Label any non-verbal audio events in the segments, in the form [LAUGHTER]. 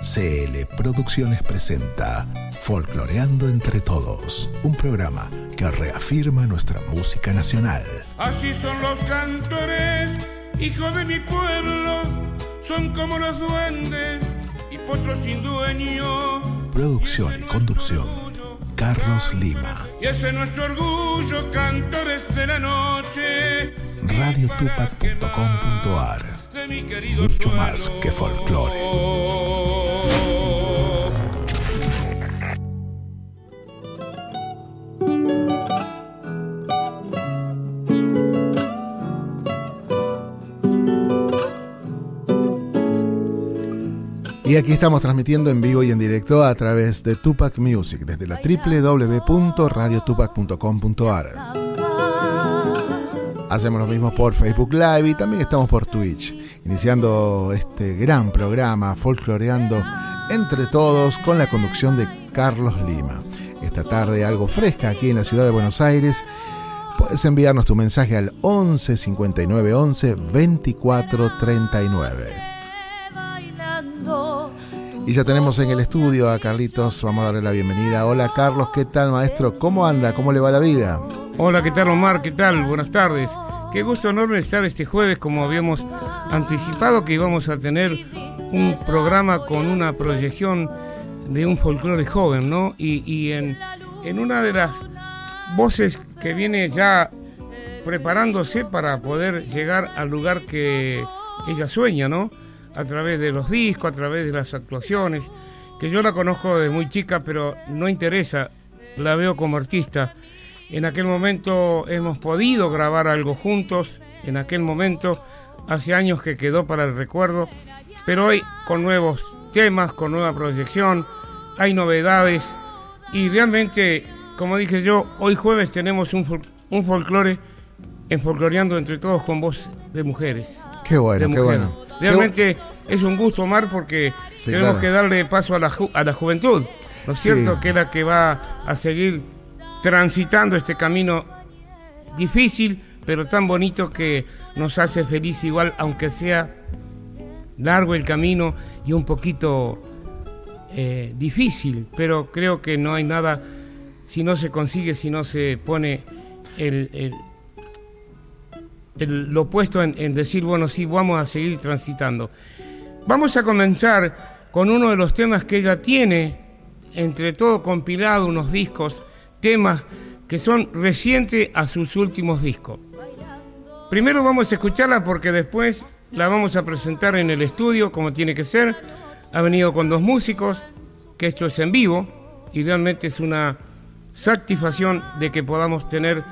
CL Producciones presenta Folcloreando entre Todos, un programa que reafirma nuestra música nacional. Así son los cantores, hijos de mi pueblo, son como los duendes y potros sin dueño. Producción y conducción, Carlos Lima. Y ese es nuestro orgullo, cantores de la noche. Radiotupac.com.ar Mucho más que folclore. Y aquí estamos transmitiendo en vivo y en directo a través de Tupac Music desde la www.radiotupac.com.ar. Hacemos lo mismo por Facebook Live y también estamos por Twitch, iniciando este gran programa folcloreando entre todos con la conducción de Carlos Lima. Esta tarde algo fresca aquí en la ciudad de Buenos Aires. Puedes enviarnos tu mensaje al 11 59 11 24 39. Y ya tenemos en el estudio a Carlitos, vamos a darle la bienvenida. Hola Carlos, ¿qué tal maestro? ¿Cómo anda? ¿Cómo le va la vida? Hola, ¿qué tal Omar? ¿Qué tal? Buenas tardes. Qué gusto enorme estar este jueves como habíamos anticipado que íbamos a tener un programa con una proyección de un folclore joven, ¿no? Y, en, en una de las voces que viene ya preparándose para poder llegar al lugar que ella sueña, ¿no? A través de los discos, a través de las actuaciones, que yo la conozco desde muy chica, pero no interesa, la veo como artista. En aquel momento hemos podido grabar algo juntos, en aquel momento, hace años que quedó para el recuerdo, pero hoy con nuevos temas, con nueva proyección, hay novedades y realmente, como dije yo, hoy jueves tenemos un, un folclore en folcloreando entre todos con voz de mujeres. Qué bueno, qué bueno. Realmente es un gusto, Omar, porque tenemos que darle paso a la, a la juventud, ¿no es cierto? Que es la que va a seguir transitando este camino difícil, pero tan bonito que nos hace feliz igual, aunque sea largo el camino y un poquito eh, difícil, pero creo que no hay nada si no se consigue, si no se pone el lo opuesto en, decir, bueno, sí, vamos a seguir transitando. Vamos a comenzar con uno de los temas que ella tiene, entre todo compilado, unos discos, temas que son recientes a sus últimos discos. Primero vamos a escucharla porque después la vamos a presentar en el estudio como tiene que ser. Ha venido con dos músicos, que esto es en vivo y realmente es una satisfacción de que podamos tener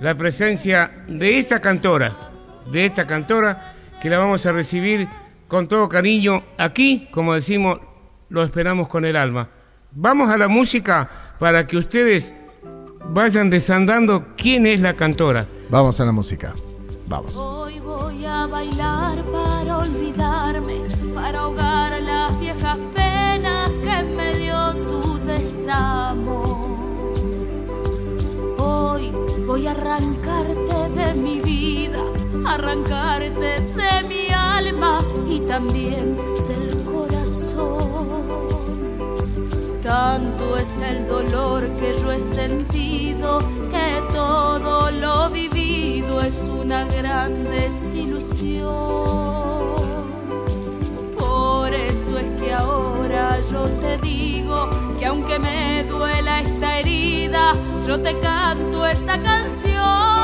la presencia de esta cantora, de esta cantora que la vamos a recibir con todo cariño aquí, como decimos, lo esperamos con el alma. Vamos a la música para que ustedes vayan desandando quién es la cantora. Vamos a la música. Vamos. Hoy voy a bailar para olvidarme, para ahogar las viejas penas que me dio tu desamor. Hoy voy a arrancarte de mi vida, arrancarte de mi alma y también del corazón. Tanto es el dolor que yo he sentido que todo lo vivido es una gran desilusión. Por eso es que ahora yo te digo que aunque me duela esta herida, yo te canto esta canción.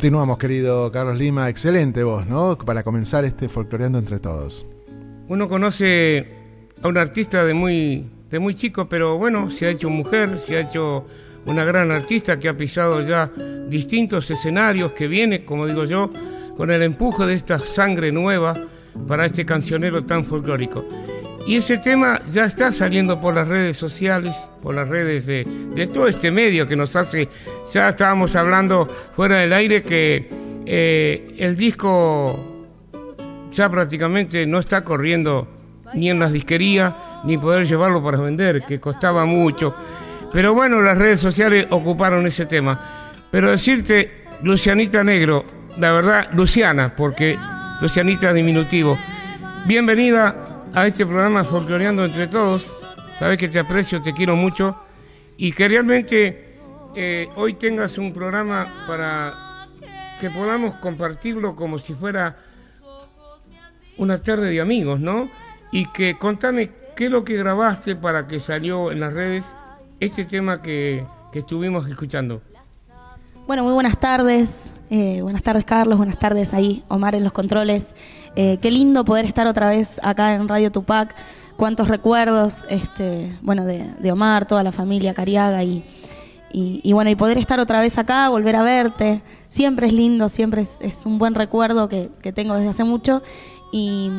Continuamos, querido Carlos Lima. Excelente voz, ¿no? Para comenzar este folcloreando entre todos. Uno conoce a un artista de muy, de muy chico, pero bueno, se ha hecho mujer, se ha hecho una gran artista que ha pisado ya distintos escenarios, que viene, como digo yo, con el empuje de esta sangre nueva para este cancionero tan folclórico. Y ese tema ya está saliendo por las redes sociales, por las redes de, todo este medio que nos hace, ya estábamos hablando fuera del aire que eh, el disco ya prácticamente no está corriendo ni en las disquerías, ni poder llevarlo para vender, que costaba mucho. Pero bueno, las redes sociales ocuparon ese tema. Pero decirte, Lucianita Negro, la verdad, Luciana, porque Lucianita es diminutivo, bienvenida a este programa Folcloreando entre todos. Sabes que te aprecio, te quiero mucho y que realmente eh, hoy tengas un programa para que podamos compartirlo como si fuera una tarde de amigos, ¿no? Y que contame qué es lo que grabaste para que salió en las redes este tema que, que estuvimos escuchando. Bueno, muy buenas tardes. Eh, buenas tardes, Carlos. Buenas tardes ahí, Omar en los controles. Eh, qué lindo poder estar otra vez acá en Radio Tupac. Cuántos recuerdos, este, bueno, de, Omar, toda la familia Cariaga y, y, bueno, y poder estar otra vez acá, volver a verte. Siempre es lindo, siempre es, un buen recuerdo que, tengo desde hace mucho. Y,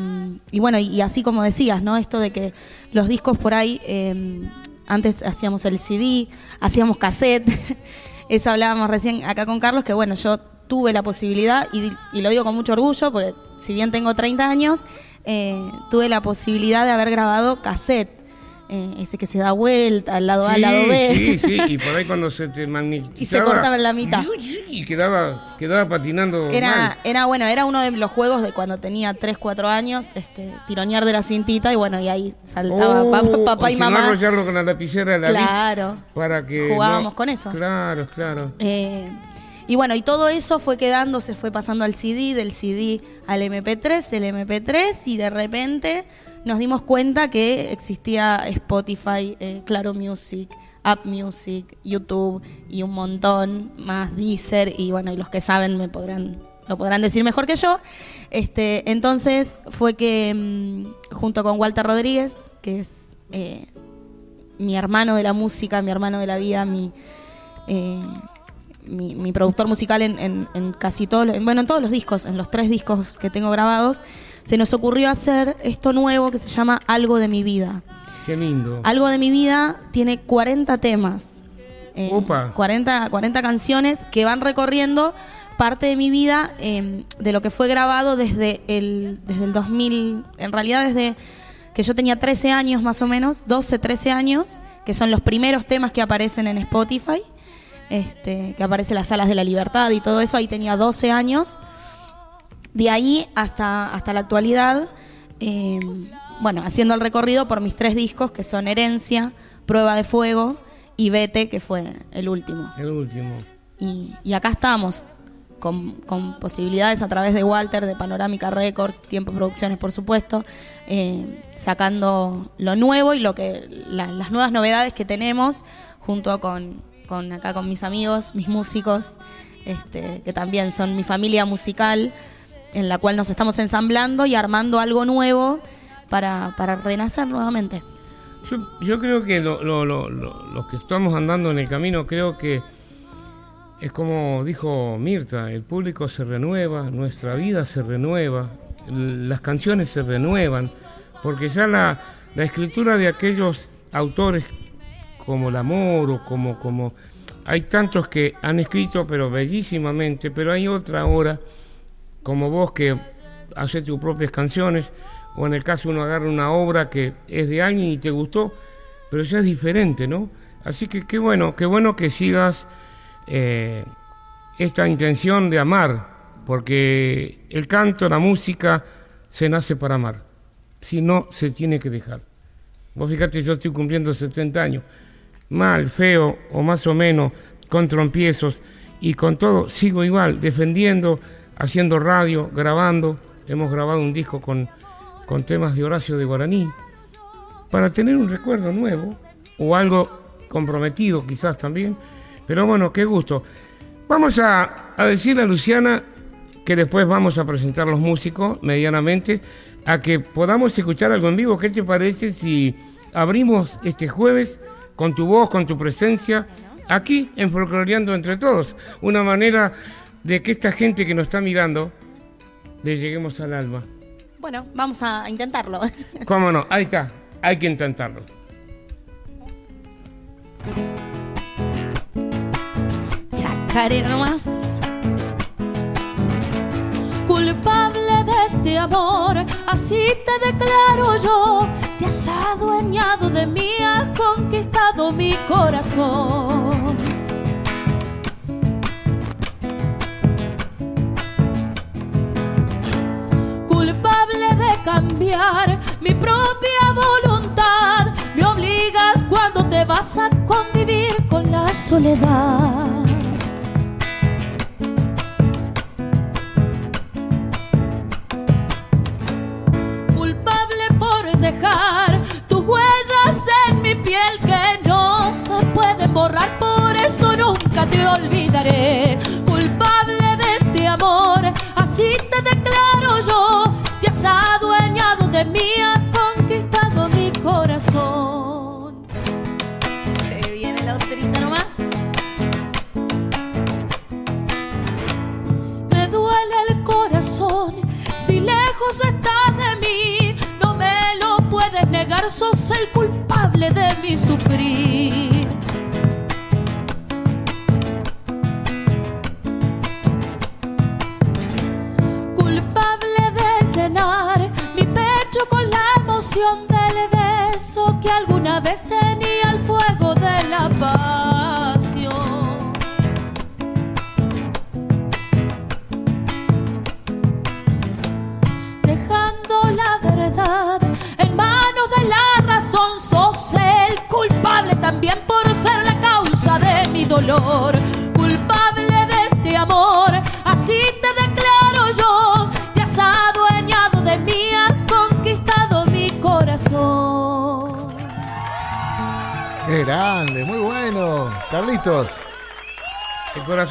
bueno, y, así como decías, ¿no? Esto de que los discos por ahí, em, antes hacíamos el CD, hacíamos cassette. [LAUGHS] Eso hablábamos recién acá con Carlos, que bueno, yo tuve la posibilidad, y, lo digo con mucho orgullo, porque si bien tengo 30 años, eh, tuve la posibilidad de haber grabado cassette eh, ese que se da vuelta al lado A, al lado B. Sí, sí, y por ahí [LAUGHS] cuando se te magnetizaba. Y se cortaba en la mitad. Y quedaba, quedaba patinando. Era, era bueno, era uno de los juegos de cuando tenía 3, 4 años, este, tironear de la cintita y bueno, y ahí saltaba oh, papá, y mamá. No arrollarlo con la lapicera de la Claro. para que. Jugábamos con eso. Claro, claro. Eh, y bueno, y todo eso fue quedando, se fue pasando al CD, del CD al MP3, el MP3, y de repente nos dimos cuenta que existía Spotify, eh, Claro Music, App Music, YouTube y un montón más Deezer y bueno, y los que saben me podrán lo podrán decir mejor que yo. Este, entonces fue que mm, junto con Walter Rodríguez, que es eh, mi hermano de la música, mi hermano de la vida, mi eh, mi, productor musical en, en, casi todos, bueno, en todos los discos, en los tres discos que tengo grabados, se nos ocurrió hacer esto nuevo que se llama Algo de mi vida. Qué lindo. Algo de mi vida tiene 40 temas. Eh, 40, 40 canciones que van recorriendo parte de mi vida em, de lo que fue grabado desde el, desde el 2000, en realidad desde que yo tenía 13 años más o menos, 12, 13 años, que son los primeros temas que aparecen en Spotify este, que aparece las salas de la libertad y todo eso, ahí tenía 12 años. De ahí hasta, hasta la actualidad, em, bueno, haciendo el recorrido por mis tres discos, que son Herencia, Prueba de Fuego y Vete, que fue el último. El último. Y, acá estamos, con, posibilidades a través de Walter, de Panorámica Records, Tiempo Producciones, por supuesto, eh, sacando lo nuevo y lo que las nuevas novedades que tenemos junto con, con acá con mis amigos, mis músicos, este, que también son mi familia musical, en la cual nos estamos ensamblando y armando algo nuevo para, para renacer nuevamente. Yo, creo que los que estamos andando en el camino, creo que es como dijo Mirta, el público se renueva, nuestra vida se renueva, las canciones se renuevan, porque ya la, la escritura de aquellos autores como el amor o como, como... Hay tantos que han escrito, pero bellísimamente, pero hay otra ahora, como vos, que hace tus propias canciones, o en el caso uno agarra una obra que es de alguien y te gustó, pero ya es diferente, ¿no? Así que qué bueno, qué bueno que sigas eh, esta intención de amar, porque el canto, la música, se nace para amar. Si no, se tiene que dejar. Vos fíjate, yo estoy cumpliendo 70 años mal, feo o más o menos, con trompiezos y con todo, sigo igual, defendiendo, haciendo radio, grabando. Hemos grabado un disco con, con temas de Horacio de Guaraní, para tener un recuerdo nuevo o algo comprometido quizás también. Pero bueno, qué gusto. Vamos a, a decirle a Luciana que después vamos a presentar los músicos medianamente, a que podamos escuchar algo en vivo. ¿Qué te parece si abrimos este jueves con tu voz, con tu presencia, aquí en Folcloreando entre todos? Una manera de que esta gente que nos está mirando le lleguemos al alma. Bueno, vamos a intentarlo. [LAUGHS] ¿Cómo no? Ahí está, hay que intentarlo. Chacarera más culpable de este amor, así te declaro yo, te has adueñado de mí, has conquistado mi corazón. Culpable de cambiar mi propia voluntad, me obligas cuando te vas a convivir con la soledad. Te declaro yo, te has adueñado de mí, has conquistado mi corazón. Se viene la otrita nomás. Me duele el corazón si lejos estás de mí puedes negar, sos el culpable de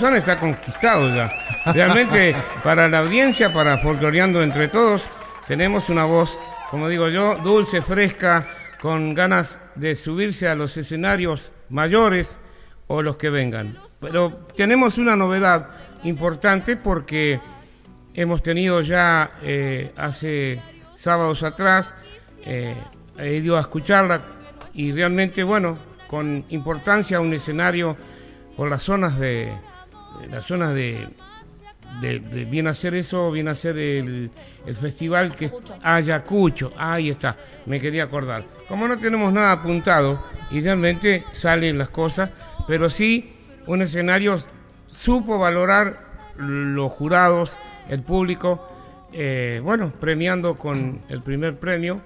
está conquistado ya. Realmente, para la audiencia, para Folcloreando entre todos, tenemos una voz como digo yo, dulce, fresca, con ganas de subirse a los escenarios mayores o los que vengan. Pero tenemos una novedad importante porque hemos tenido ya eh, hace sábados atrás, eh, he ido a escucharla y realmente, bueno, con importancia un escenario por las zonas de, las zonas de de, viene a ser eso, viene a ser el, festival que Ayacucho, ahí está, me quería acordar. Como no tenemos nada apuntado y realmente salen las cosas, pero sí un escenario supo valorar los jurados, el público, eh, bueno, premiando con el primer premio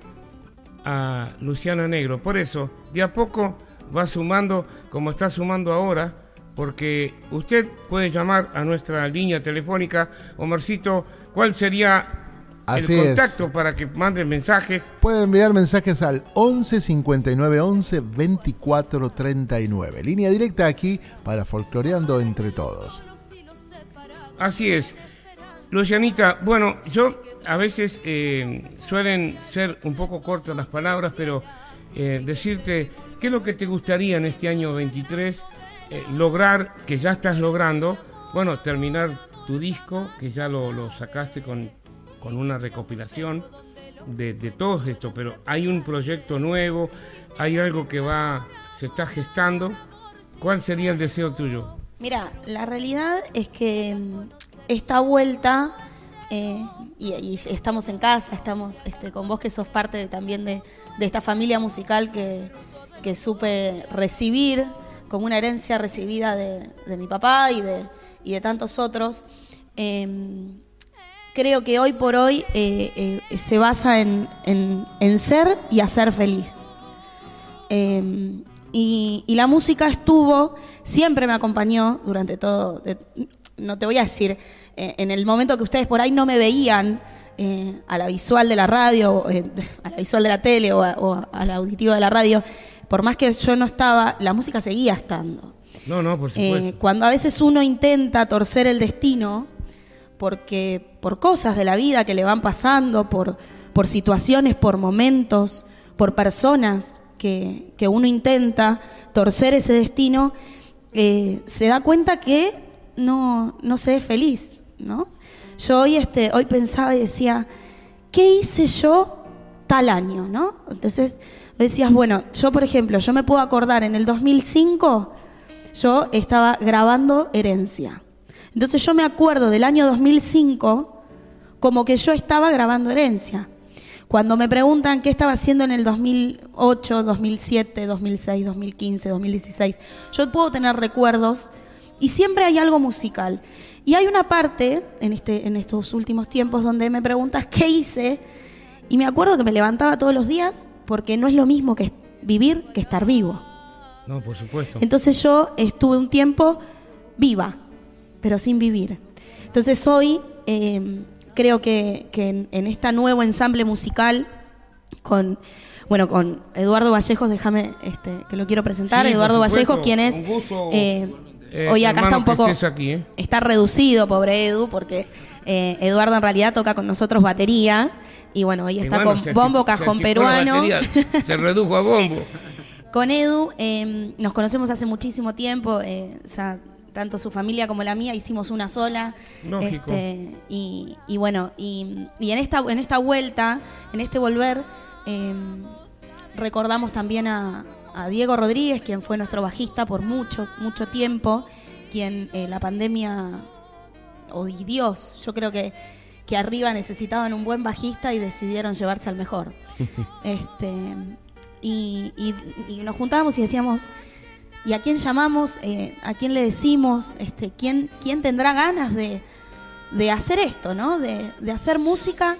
a Luciana Negro. Por eso, de a poco va sumando, como está sumando ahora, porque usted puede llamar a nuestra línea telefónica. Omarcito, ¿cuál sería el contacto para que manden mensajes? Pueden enviar mensajes al 11 59 11 24 39. Línea directa aquí para Folcloreando entre todos. Así es. Lucianita, bueno, yo a veces eh, suelen ser un poco cortas las palabras, pero eh, decirte, ¿qué es lo que te gustaría en este año 23? Eh, lograr, que ya estás logrando, bueno, terminar tu disco, que ya lo, sacaste con, con, una recopilación de, de todo esto, pero hay un proyecto nuevo, hay algo que va, se está gestando. ¿Cuál sería el deseo tuyo? Mira, la realidad es que mm, esta vuelta, eh, y, estamos en casa, estamos este, con vos que sos parte también de, de, esta familia musical que, que supe recibir como una herencia recibida de, mi papá y de, y de tantos otros. Em, creo que hoy por hoy eh, eh, se basa en, ser y hacer feliz. Em, y, la música estuvo, siempre me acompañó durante todo, no te voy a decir, eh, en el momento que ustedes por ahí no me veían a la visual de la radio, [LAUGHS] a la visual de la tele o a la auditiva de la radio, por más que yo no estaba, la música seguía estando. No, no, por Eh, supuesto. cuando a veces uno intenta torcer el destino, porque por cosas de la vida que le van pasando, por, por situaciones, por momentos, por personas que, que uno intenta torcer ese destino, eh, se da cuenta que no, no se es feliz, ¿no? Yo hoy, este, hoy pensaba y decía, ¿qué hice yo tal año, no? Entonces decías, bueno, yo por ejemplo, yo me puedo acordar en el 2005 yo estaba grabando Herencia. Entonces yo me acuerdo del año 2005 como que yo estaba grabando Herencia. Cuando me preguntan qué estaba haciendo en el 2008, 2007, 2006, 2015, 2016, yo puedo tener recuerdos y siempre hay algo musical. Y hay una parte en, este, en estos últimos tiempos donde me preguntas qué hice y me acuerdo que me levantaba todos los días porque no es lo mismo que vivir que estar vivo. No, por supuesto. Entonces yo estuve un tiempo viva, pero sin vivir. Entonces hoy eh, creo que, que en, en este nuevo ensamble musical con bueno con Eduardo Vallejos, déjame este, que lo quiero presentar. Sí, Eduardo supuesto, Vallejos, quien es eh, eh, hoy acá está un poco aquí, ¿eh? está reducido, pobre Edu, porque eh, Eduardo en realidad toca con nosotros batería y bueno hoy está bueno, con bombo, cajón peruano. batería, se [LAUGHS] redujo a bombo. Con Edu eh, nos conocemos hace muchísimo tiempo, eh, ya tanto su familia como la mía hicimos una sola. Lógico. Este, y, y bueno, y, y en esta en esta vuelta, en este volver, eh, recordamos también a, a Diego Rodríguez, quien fue nuestro bajista por mucho, mucho tiempo, quien eh, la pandemia, o y Dios, yo creo que, que arriba necesitaban un buen bajista y decidieron llevarse al mejor. [LAUGHS] este, y, y- y nos juntábamos y decíamos, ¿y a quién llamamos? Eh, ¿A quién le decimos? Este, ¿quién, ¿Quién tendrá ganas de, de hacer esto, ¿no? De, de hacer música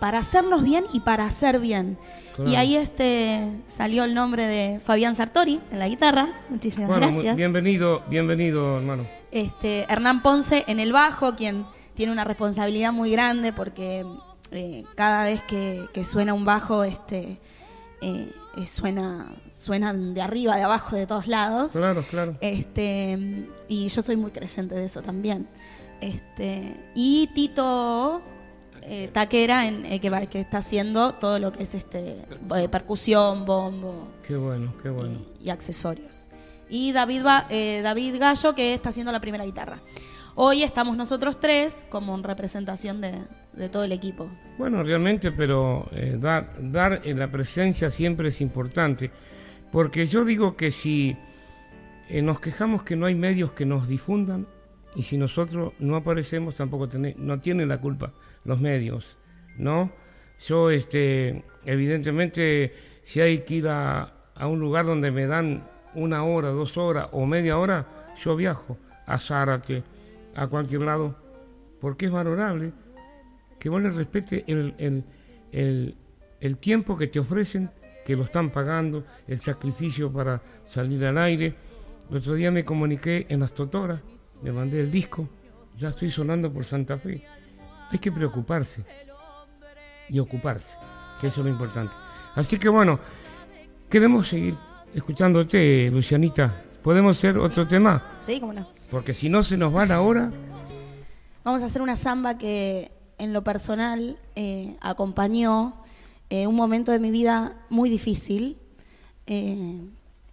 para hacernos bien y para hacer bien. Claro. Y ahí este salió el nombre de Fabián Sartori en la guitarra. Muchísimas Bueno, gracias. bienvenido, bienvenido, hermano. Este, Hernán Ponce en el bajo, quien tiene una responsabilidad muy grande porque eh, cada vez que, que suena un bajo, este, eh, eh, suena, suenan de arriba, de abajo, de todos lados. Claro, claro. Este, y yo soy muy creyente de eso también. Este, y Tito eh, Taquera, en, eh, que, va- que está haciendo todo lo que es este eh, percusión, bombo Qué bueno, qué bueno. y accesorios. Y David, eh, David Gallo, que está haciendo la primera guitarra. Hoy estamos nosotros tres como en representación de, todo el equipo. Bueno, realmente, pero eh, dar, en la presencia siempre es importante, porque yo digo que si eh, nos quejamos que no hay medios que nos difundan, y si nosotros no aparecemos, tampoco no tienen la culpa los medios, ¿no? Yo, este, evidentemente, si hay que ir a, a un lugar donde me dan una hora, dos horas o media hora, yo viajo a Zárate, a cualquier lado, porque es valorable que vos le respete el, el, el, el tiempo que te ofrecen, que lo están pagando, el sacrificio para salir al aire. El otro día me comuniqué en las Totoras, le mandé el disco, ya estoy sonando por Santa Fe. Hay que preocuparse y ocuparse, que eso es lo importante. Así que bueno, queremos seguir escuchándote, Lucianita. ¿Podemos hacer otro tema? ¿Sí? ¿Cómo no? Porque si no se nos va la hora, Vamos a hacer una samba que en lo personal eh, acompañó eh, un momento de mi vida muy difícil eh,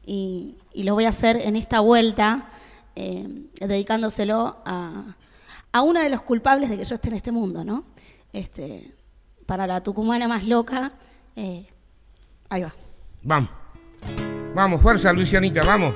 y, y lo voy a hacer en esta vuelta dedicándoselo a, a uno de los culpables de que yo esté en este mundo, ¿no? Este, para la tucumana más loca, ahí va. vamos. Vamos, fuerza, Lucianita, vamos.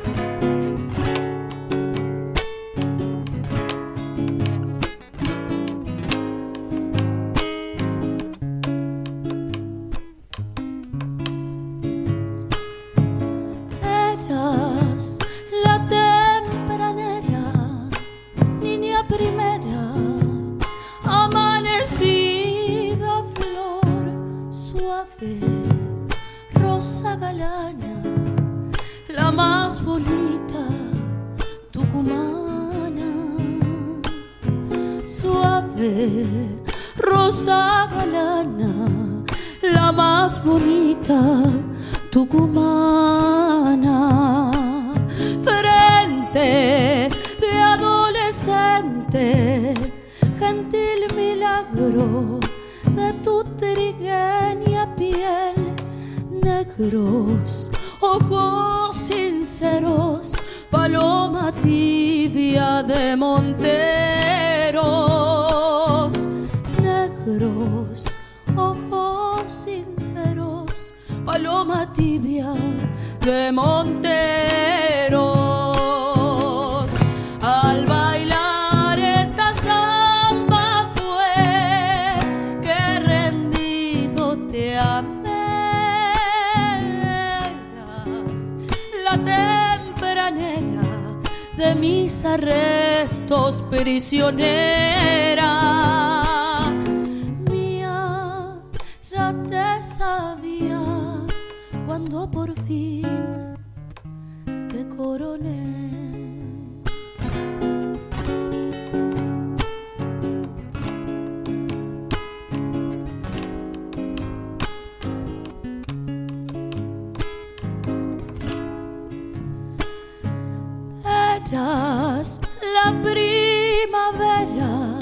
La primavera,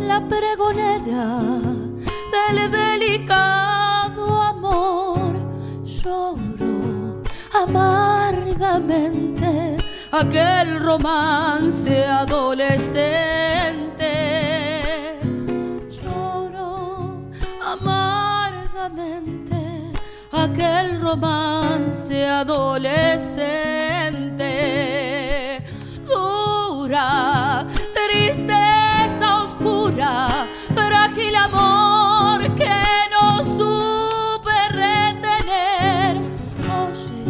la pregonera del delicado amor. Lloro amargamente aquel romance adolescente. Lloro amargamente aquel romance adolescente. Tristeza oscura, frágil amor que no supe retener. Oye,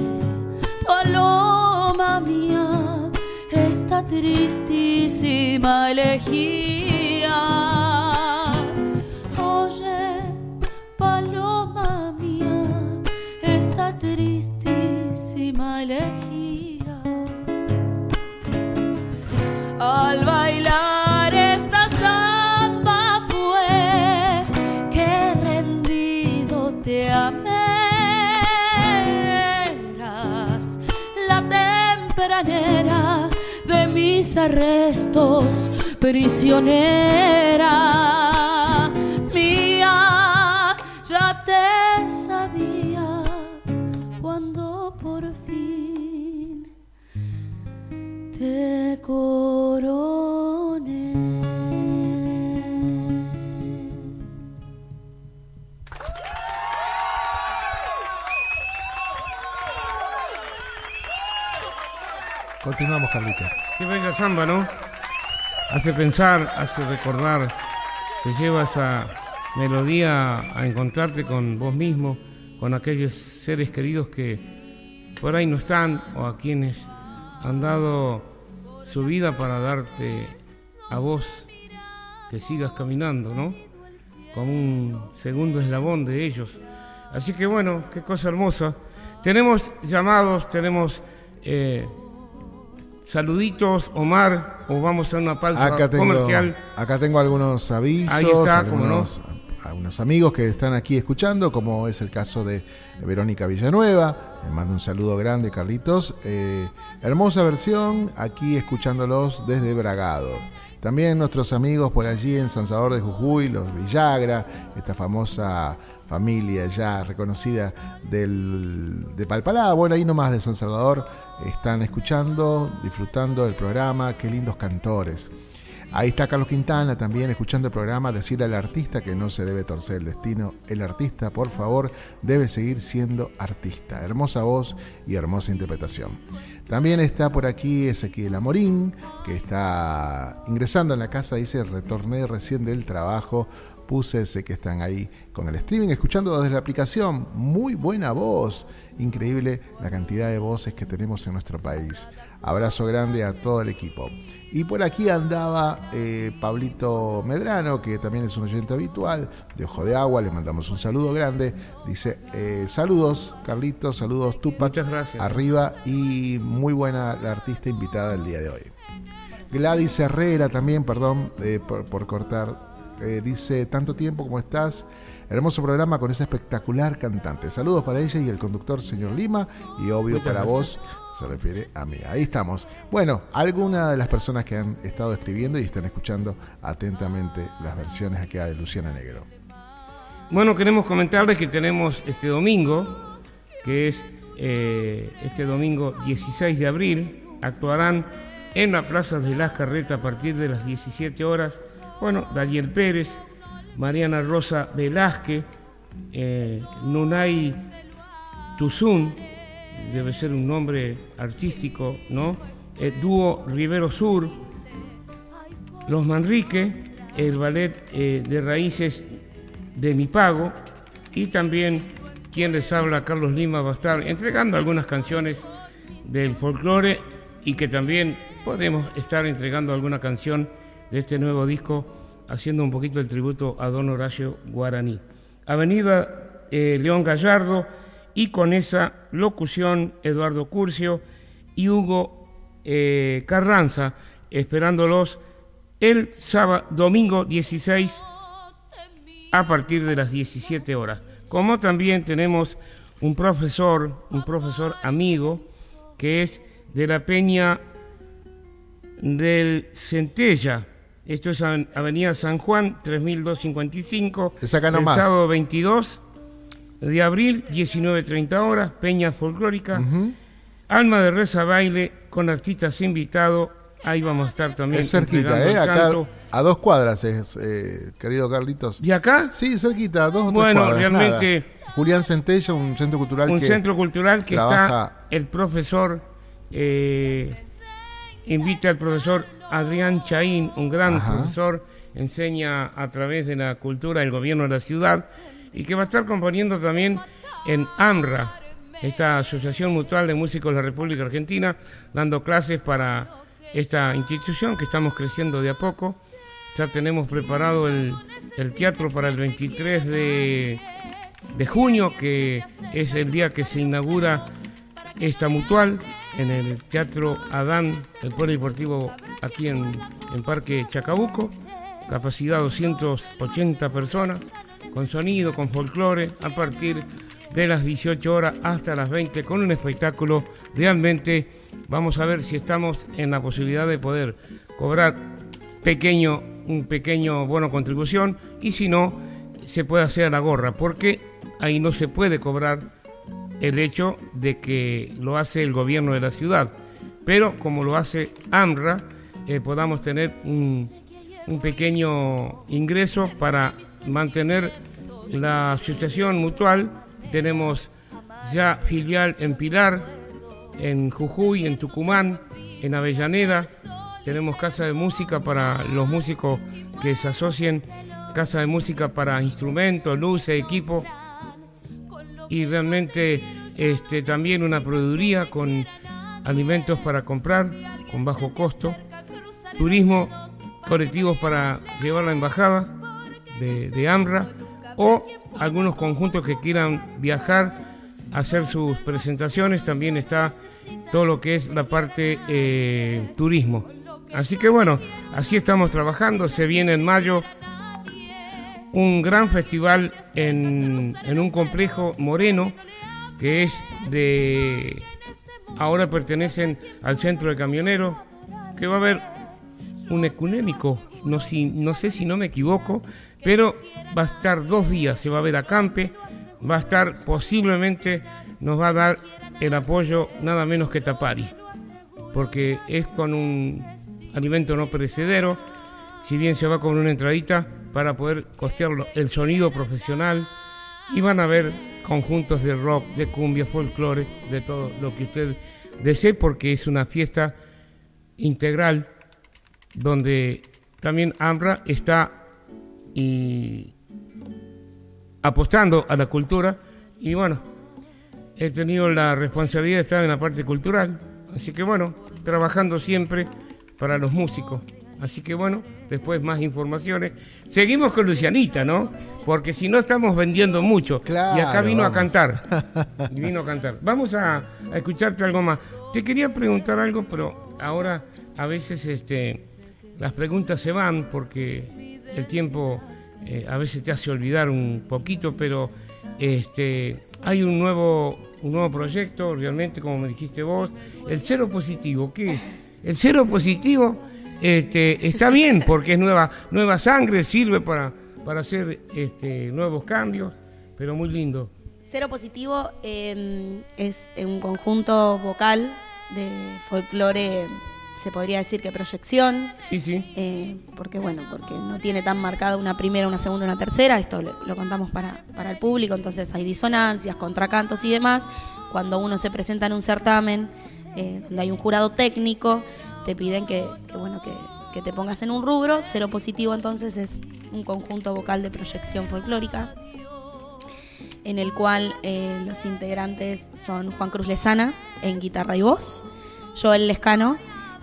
paloma mía, esta tristísima elegía. Arrestos prisionera mía ya te sabía cuando por fin te coroné. Continuamos, Carlitos. Qué bella samba, ¿no? Hace pensar, hace recordar, te lleva esa melodía a encontrarte con vos mismo, con aquellos seres queridos que por ahí no están o a quienes han dado su vida para darte a vos que sigas caminando, ¿no? Como un segundo eslabón de ellos. Así que bueno, qué cosa hermosa. Tenemos llamados, tenemos eh, saluditos, Omar, o vamos a una pausa Acá tengo, comercial. acá tengo algunos avisos, Ahí está, algunos amigos que están aquí escuchando, como es el caso de Verónica Villanueva. Le mando un saludo grande, Carlitos. Eh, hermosa versión, aquí escuchándolos desde Bragado. También nuestros amigos por allí en San Salvador de Jujuy, los Villagra, esta famosa familia ya reconocida del, de Palpalá, bueno, ahí nomás de San Salvador, están escuchando, disfrutando del programa, qué lindos cantores. Ahí está Carlos Quintana también escuchando el programa, decirle al artista que no se debe torcer el destino. El artista, por favor, debe seguir siendo artista. Hermosa voz y hermosa interpretación. También está por aquí Ezequiel Amorín, que está ingresando en la casa, dice, retorné recién del trabajo, puse ese que están ahí con el streaming, escuchando desde la aplicación. Muy buena voz, increíble la cantidad de voces que tenemos en nuestro país. Abrazo grande a todo el equipo. Y por aquí andaba eh, Pablito Medrano, que también es un oyente habitual de Ojo de Agua. Le mandamos un saludo grande. Dice: eh, Saludos, Carlitos, saludos, Tupac. Muchas gracias. Arriba y muy buena la artista invitada el día de hoy. Gladys Herrera también, perdón eh, por, por, cortar. Eh, dice: Tanto tiempo como estás. Hermoso programa con esa espectacular cantante. Saludos para ella y el conductor, señor Lima. Y obvio para vos, se refiere a mí. Ahí estamos. Bueno, algunas de las personas que han estado escribiendo y están escuchando atentamente las versiones acá de Luciana Negro. Bueno, queremos comentarles que tenemos este domingo, que es eh, este domingo 16 de abril. Actuarán en la Plaza de las Carretas a partir de las 17 horas. Bueno, Daniel Pérez, Mariana Rosa Velázquez, eh, Nunay Tuzún, debe ser un nombre artístico, ¿no? Eh, dúo Rivero Sur, Los Manrique, el ballet eh, de raíces de Mi Pago y también quien les habla, Carlos Lima, va a estar entregando algunas canciones del folclore y que también podemos estar entregando alguna canción de este nuevo disco, haciendo un poquito el tributo a Don Horacio Guaraní. Avenida eh, León Gallardo y con esa locución Eduardo Curcio y Hugo eh, Carranza, esperándolos el sábado, domingo 16 a partir de las 17 horas. Como también tenemos un profesor, un profesor amigo, que es de la Peña del Centella. Esto es Avenida San Juan, 3255. Es acá El sábado 22 de abril, 19.30 horas, Peña Folclórica. Alma de Reza Baile con artistas invitados. Ahí vamos a estar también. Es cerquita, ¿eh? Acá a dos cuadras es, eh, querido Carlitos. ¿Y acá? Sí, cerquita, dos o Bueno, realmente. Julián Centella, un centro cultural un centro cultural que está el profesor, eh, invita al profesor Adrián Chaín, un gran profesor, enseña a través de la cultura del gobierno de la ciudad y que va a estar componiendo también en AMRA, esta Asociación Mutual de Músicos de la República Argentina, dando clases para esta institución que estamos creciendo de a poco. Ya tenemos preparado el, teatro para el 23 de, junio, que es el día que se inaugura esta mutual en el Teatro Adán, el Deportivo aquí en, en Parque Chacabuco. Capacidad 280 personas, con sonido, con folclore, a partir de las 18 horas hasta las 20 con un espectáculo realmente vamos a ver si estamos en la posibilidad de poder cobrar pequeño un pequeño bono contribución y si no se puede hacer la gorra porque ahí no se puede cobrar el hecho de que lo hace el gobierno de la ciudad pero como lo hace AMRA eh, podamos tener un, pequeño ingreso para mantener la asociación mutual tenemos ya filial en Pilar, en Jujuy, en Tucumán, en Avellaneda. Tenemos casa de música para los músicos que se asocien, casa de música para instrumentos, luces, equipo. Y realmente este, también una proveeduría con alimentos para comprar con bajo costo. Turismo, colectivos para llevar la embajada de, de AMRA o algunos conjuntos que quieran viajar hacer sus presentaciones, también está todo lo que es la parte eh, turismo. Así que bueno, así estamos trabajando, se viene en mayo un gran festival en, en un complejo moreno que es de, ahora pertenecen al centro de camioneros, que va a haber un ecunémico, no, si, no sé si no me equivoco, pero va a estar dos días, se va a ver a Campe, va a estar posiblemente, nos va a dar el apoyo nada menos que Tapari, porque es con un alimento no perecedero, si bien se va con una entradita para poder costearlo, el sonido profesional, y van a ver conjuntos de rock, de cumbia, folclore, de todo lo que usted desee, porque es una fiesta integral donde también AMRA está y apostando a la cultura. Y bueno, he tenido la responsabilidad de estar en la parte cultural. Así que bueno, trabajando siempre para los músicos. Así que bueno, después más informaciones. Seguimos con Lucianita, ¿no? Porque si no estamos vendiendo mucho. y acá vino a cantar. [LAUGHS] vino a cantar. Vamos a, a, escucharte algo más. Te quería preguntar algo, pero ahora a veces este, las preguntas se van porque el tiempo eh, a veces te hace olvidar un poquito, pero este, hay un nuevo, un nuevo proyecto, realmente, como me dijiste vos, el cero positivo, ¿qué es? El cero positivo este, está bien porque es nueva, nueva sangre, sirve para, para hacer este, nuevos cambios, pero muy lindo. Cero Positivo eh, es un conjunto vocal de folclore, se podría decir que proyección. Sí, sí. eh, porque bueno, porque no tiene tan marcada una primera, una segunda, una tercera, esto lo, lo contamos para, para el público, entonces hay disonancias, contracantos y demás. Cuando uno se presenta en un certamen, eh, donde hay un jurado técnico, te piden que, que, bueno, que, que te pongas en un rubro. Cero Positivo entonces es un conjunto vocal de proyección folclórica en el cual eh, los integrantes son Juan Cruz Lezana en guitarra y voz, Joel Lescano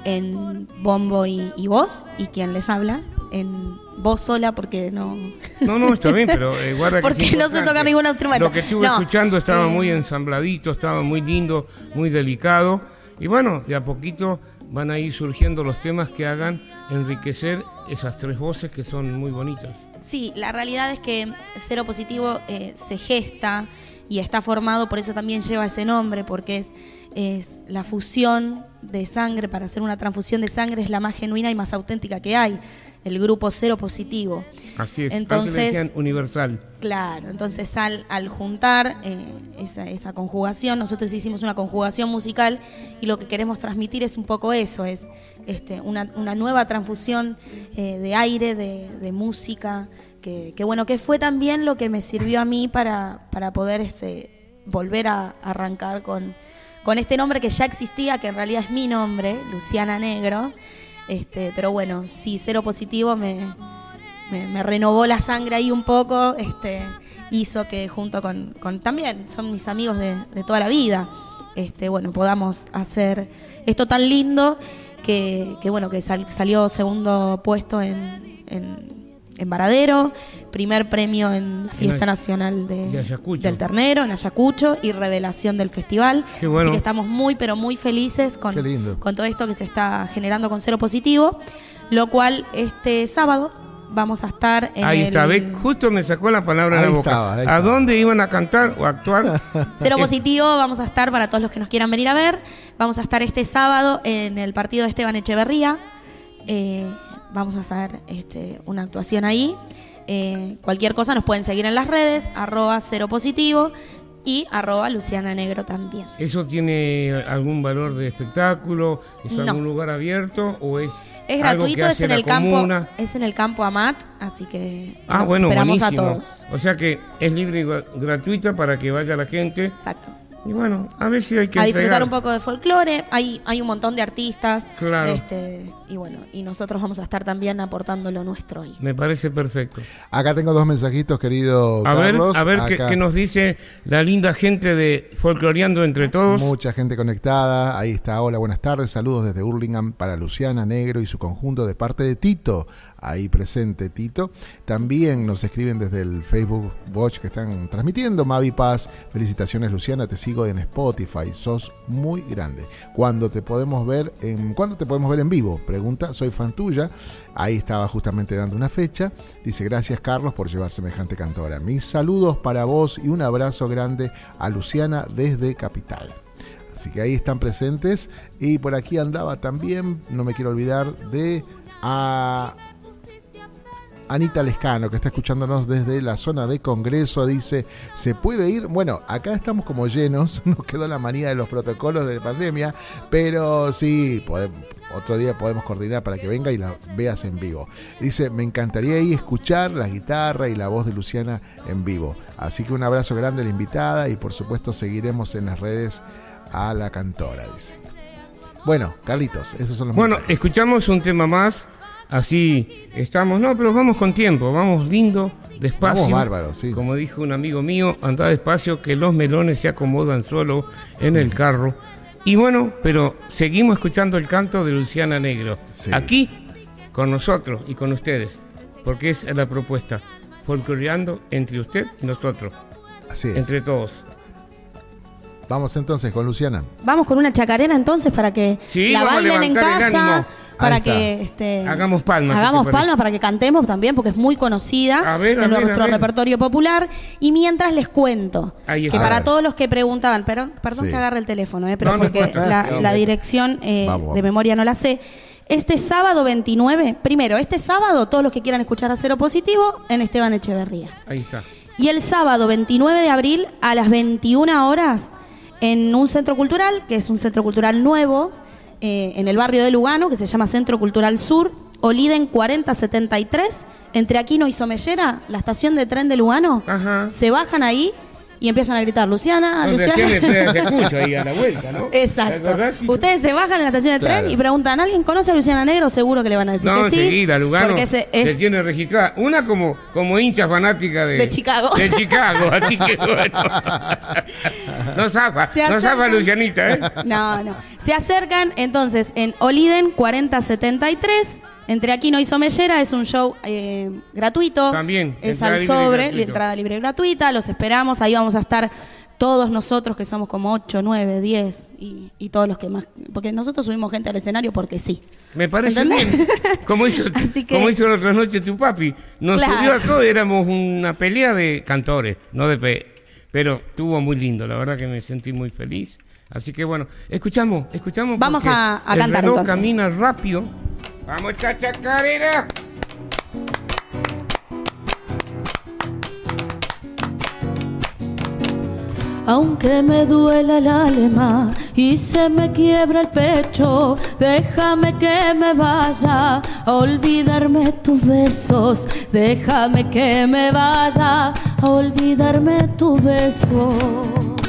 en bombo y, y voz, y quien les habla en voz sola porque no... No, no, está bien, pero eh, guarda que Porque no se toca ningún instrumento. Lo que estuve No. escuchando estaba Eh, muy ensambladito, estaba muy lindo, muy delicado. Y bueno, de a poquito van a ir surgiendo los temas que hagan enriquecer esas tres voces que son muy bonitas. Sí, la realidad es que Cero Positivo eh, se gesta y está formado, por eso también lleva ese nombre, porque es, es la fusión de sangre, para hacer una transfusión de sangre es la más genuina y más auténtica que hay, el grupo Cero Positivo. Así es. Antes Entonces, decían universal. Claro, entonces al, al juntar eh, esa, esa conjugación, nosotros hicimos una conjugación musical y lo que queremos transmitir es un poco eso, es este, una, una nueva transfusión eh, de aire, de, de música, que, que bueno, que fue también lo que me sirvió a mí para, para poder este, volver a arrancar con, con este nombre que ya existía, que en realidad es mi nombre, Luciana Negro. Este, pero bueno, sí, cero positivo me, me, me renovó la sangre ahí un poco, este, hizo que junto con, con también son mis amigos de, de toda la vida, este, bueno, podamos hacer esto tan lindo que, que bueno, que sal- salió segundo puesto en, en, en Varadero, primer premio en la Fiesta Nacional de, de del Ternero, en Ayacucho, y revelación del festival. Qué bueno. Así que estamos muy, pero muy felices con, con todo esto que se está generando con cero positivo, lo cual este sábado vamos a estar en Ahí el está, justo me sacó la palabra de Ahí la boca. estaba, ¿A dónde iban a cantar o a actuar? [LAUGHS] Cero positivo, vamos a estar para todos los que nos quieran venir a ver. Vamos a estar este sábado en el partido de Esteban Echeverría. Eh, vamos a hacer este, una actuación ahí. Eh, cualquier cosa nos pueden seguir en las redes, arroba cero positivo y arroba Luciana Negro también. ¿Eso tiene algún valor de espectáculo? ¿Es No. algún lugar abierto o es Es algo que gratuito, es en la el campo, es en el campo Amat, así que Ah, bueno, esperamos buenísimo. a todos. O sea que es libre y gra- gratuita para que vaya la gente. Exacto. Y bueno, a ver si hay que a disfrutar un poco de folclore. Hay, hay un montón de artistas. Claro. Este, y bueno, y nosotros vamos a estar también aportando lo nuestro ahí. Me parece perfecto. Acá tengo dos mensajitos, querido A Carlos. ver, a ver qué, nos dice la linda gente de Folcloreando entre todos. Mucha gente conectada. Ahí está. Hola, buenas tardes. Saludos desde Hurlingham para Luciana Negro y su conjunto de parte de Tito. Ahí presente Tito. También nos escriben desde el Facebook Watch que están transmitiendo. Mavi Paz. Felicitaciones, Luciana. Te sigo en Spotify. Sos muy grande. ¿Cuándo te podemos ver en, ¿cuándo te podemos ver en vivo? Pregunta. Soy fan tuya. Ahí estaba justamente dando una fecha. Dice, gracias Carlos por llevar semejante cantora. Mis saludos para vos y un abrazo grande a Luciana desde Capital. Así que ahí están presentes. Y por aquí andaba también, no me quiero olvidar de a Anita Lescano, que está escuchándonos desde la zona de Congreso, dice, ¿se puede ir? Bueno, acá estamos como llenos, [LAUGHS] nos quedó la manía de los protocolos de pandemia, pero sí, podemos, otro día podemos coordinar para que venga y la veas en vivo. Dice, me encantaría ahí escuchar la guitarra y la voz de Luciana en vivo. Así que un abrazo grande a la invitada y por supuesto seguiremos en las redes a la cantora, dice. Bueno, Carlitos, esos son los Bueno, mensajes. escuchamos un tema más. Así estamos. No, pero vamos con tiempo. Vamos lindo, despacio. Vamos bárbaro, sí. Como dijo un amigo mío, anda despacio que los melones se acomodan solo en el carro. Y bueno, pero seguimos escuchando el canto de Luciana Negro. Sí. Aquí, con nosotros y con ustedes. Porque es la propuesta. Folcloreando entre usted y nosotros. Así es. Entre todos. Vamos entonces con Luciana. Vamos con una chacarera entonces para que Sí, la vamos a bailen en levantar el casa, ánimo. Para que este, Hagamos palmas, ¿qué te hagamos palmas para que cantemos también porque es muy conocida ver, en ver, nuestro ver. repertorio popular. Y mientras les cuento que para todos los que preguntaban, perdón, perdón Sí. que agarre el teléfono, eh, pero No, porque la, No, la hombre. dirección eh, Vamos, vamos. de memoria no la sé. Este sábado 29, primero, este sábado todos los que quieran escuchar a Cero Positivo en Esteban Echeverría. Ahí está. Y el sábado 29 de abril a las 21 horas en un centro cultural, que es un centro cultural nuevo, eh, en el barrio de Lugano, que se llama Centro Cultural Sur, Oliden 4073, entre Aquino y Somellera, la estación de tren de Lugano. Ajá. Se bajan ahí y empiezan a gritar, Luciana, Luciana. tiene se escucha ahí a la [LAUGHS] vuelta, ¿no? ¿Te Exacto. Ustedes se bajan en la estación de Claro. tren y preguntan, ¿alguien conoce a Luciana Negro? Seguro que le van a decir No, que sí. enseguida, Lugano Porque se- se es tiene registrada. Una como, como hincha fanática de... De Chicago. De Chicago, así que [LAUGHS] bueno. No zafa, no zafa. Lucianita, ¿eh? [LAUGHS] No, no. Se acercan entonces en Oliden 4073. Entre Aquino y Somellera es un show eh, gratuito. También, Es al libre sobre, gratuito. entrada libre y gratuita. Los esperamos. Ahí vamos a estar todos nosotros, que somos como 8, 9, 10 y, y todos los que más. Porque nosotros subimos gente al escenario porque sí. Me parece ¿Entendés? bien. Como hizo, [LAUGHS] Así que- como hizo la otra noche tu papi. Nos Claro. subió a todos, éramos una pelea de cantores, no de pe Pero estuvo muy lindo, la verdad que me sentí muy feliz. Así que bueno, escuchamos, escuchamos. Vamos a- a el cantar, reloj entonces. camina rápido. Vamos, chachacarera. Aunque me duela el alma y se me quiebra el pecho, déjame que me vaya a olvidarme tus besos, déjame que me vaya a olvidarme tus besos.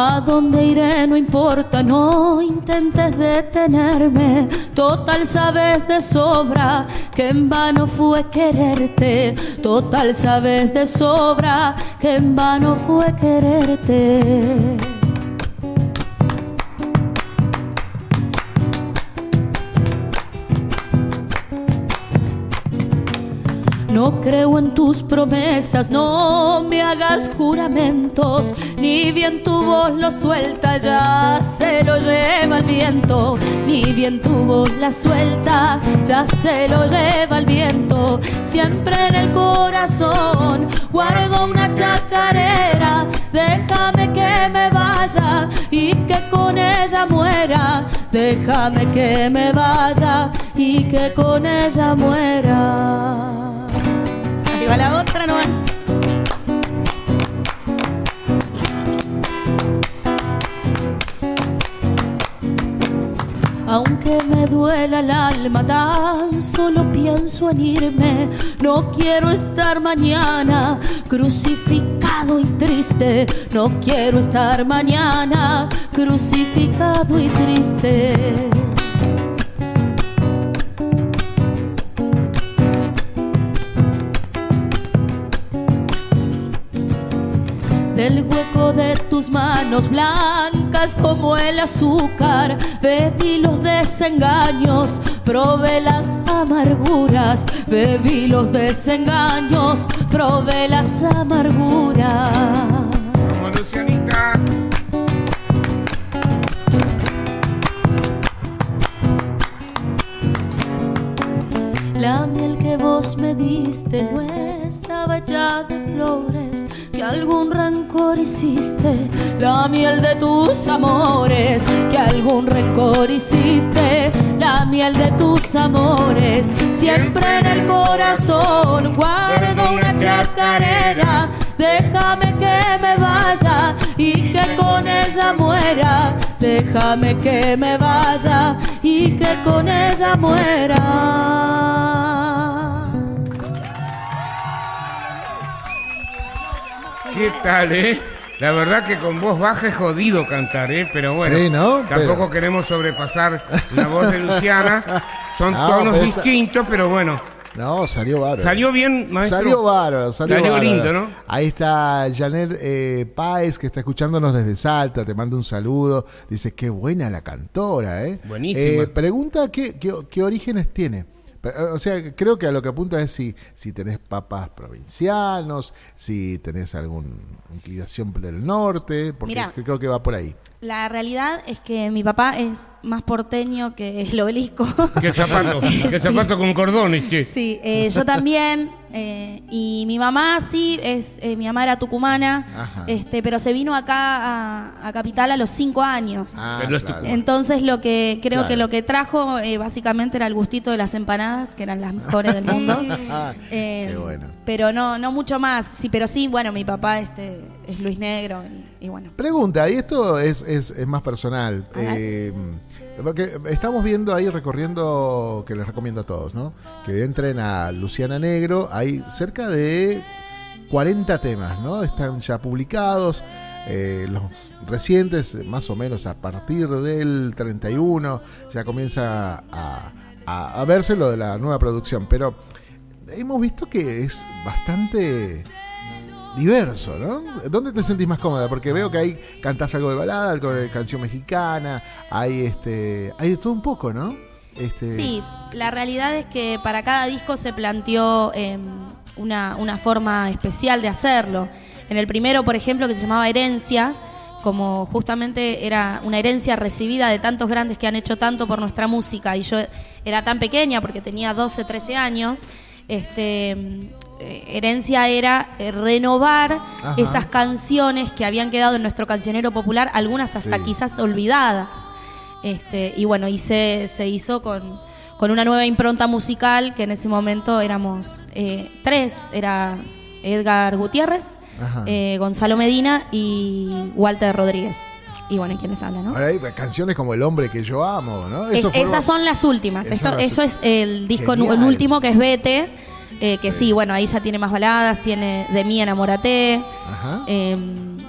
A dónde iré no importa, no intentes detenerme. Total sabes de sobra que en vano fue quererte. Total sabes de sobra que en vano fue quererte. No creo en tus promesas, no me hagas juramentos, ni bien tu voz lo suelta, ya se lo lleva el viento, ni bien tu voz la suelta, ya se lo lleva el viento, siempre en el corazón guardo una chacarera, déjame que me vaya y que con ella muera, déjame que me vaya y que con ella muera. Va la otra nomás. Aunque me duela el alma, tan solo pienso en irme. No quiero estar mañana crucificado y triste. No quiero estar mañana crucificado y triste. Hueco de tus manos blancas como el azúcar, bebí los desengaños, probé las amarguras, bebí los desengaños, probé las amarguras. Como Lucianita. La miel que vos me diste no La miel de tus amores, que algún rencor hiciste. La miel de tus amores, siempre en el corazón guardo una chacarera. Déjame que me vaya y que con ella muera. Déjame que me vaya y que con ella muera. ¿Qué tal, eh? La verdad que con voz baja es jodido cantar, ¿eh? Pero bueno, Sí, ¿no? tampoco Pero- queremos sobrepasar la voz de Luciana. Son [LAUGHS] No, tonos pero esta- distintos, pero bueno. No, salió bárbaro. ¿Salió bien, maestro? Salió bárbaro, salió, Salió bárbaro. lindo, ¿no? Ahí está Janet eh, Páez, que está escuchándonos desde Salta, te manda un saludo. Dice, qué buena la cantora, ¿eh? Buenísima. Eh, pregunta qué, qué, qué orígenes tiene. O sea, creo que a lo que apunta es si, si tenés papas provincianos, si tenés alguna inclinación del norte, porque Mirá. creo que va por ahí. La realidad es que mi papá es más porteño que el obelisco. ¿Qué zapato? ¿Qué [LAUGHS] zapato con cordones, che? Sí, eh, yo también. eh, y mi mamá sí, es, eh, mi mamá era tucumana, Ajá. este, pero se vino acá a, a Capital a los cinco años. Ah, Pero es claro. Entonces lo que creo Claro. que lo que trajo eh, básicamente era el gustito de las empanadas, que eran las mejores del mundo. [LAUGHS] Ah, Eh, qué bueno. Pero no, no mucho más. Sí, pero sí, bueno, mi papá este es Luis Negro y, y bueno. Pregunta, y esto es, es, es más personal. Eh, porque estamos viendo ahí recorriendo, que les recomiendo a todos, ¿no? Que entren a Luciana Negro. Hay cerca de 40 temas, ¿no? Están ya publicados. eh, los recientes, más o menos a partir del 31, ya comienza a, a, a verse lo de la nueva producción. Pero hemos visto que es bastante diverso, ¿no? ¿Dónde te sentís más cómoda? Porque veo que ahí cantás algo de balada, algo canción mexicana, hay este, hay de todo un poco, ¿no? Este, Sí, la realidad es que para cada disco se planteó eh, una, una forma especial de hacerlo. En el primero, por ejemplo, que se llamaba Herencia, como justamente era una herencia recibida de tantos grandes que han hecho tanto por nuestra música, y yo era tan pequeña porque tenía 12, 13 años, este, herencia era eh, renovar Ajá. esas canciones que habían quedado en nuestro cancionero popular, algunas hasta Sí. quizás olvidadas. Este, y bueno, y se, se hizo con, con una nueva impronta musical que en ese momento éramos eh, tres, era Edgar Gutiérrez, eh, Gonzalo Medina y Walter Rodríguez. Y bueno, ¿y quién les habla, no? Ahora hay canciones como El hombre que yo amo, ¿no? Eso esas son las últimas. Esto- las- eso es el disco el último que es Vete, eh, que Sí. sí. bueno, ahí ya tiene más baladas, tiene De mí enamorate. Ajá. eh,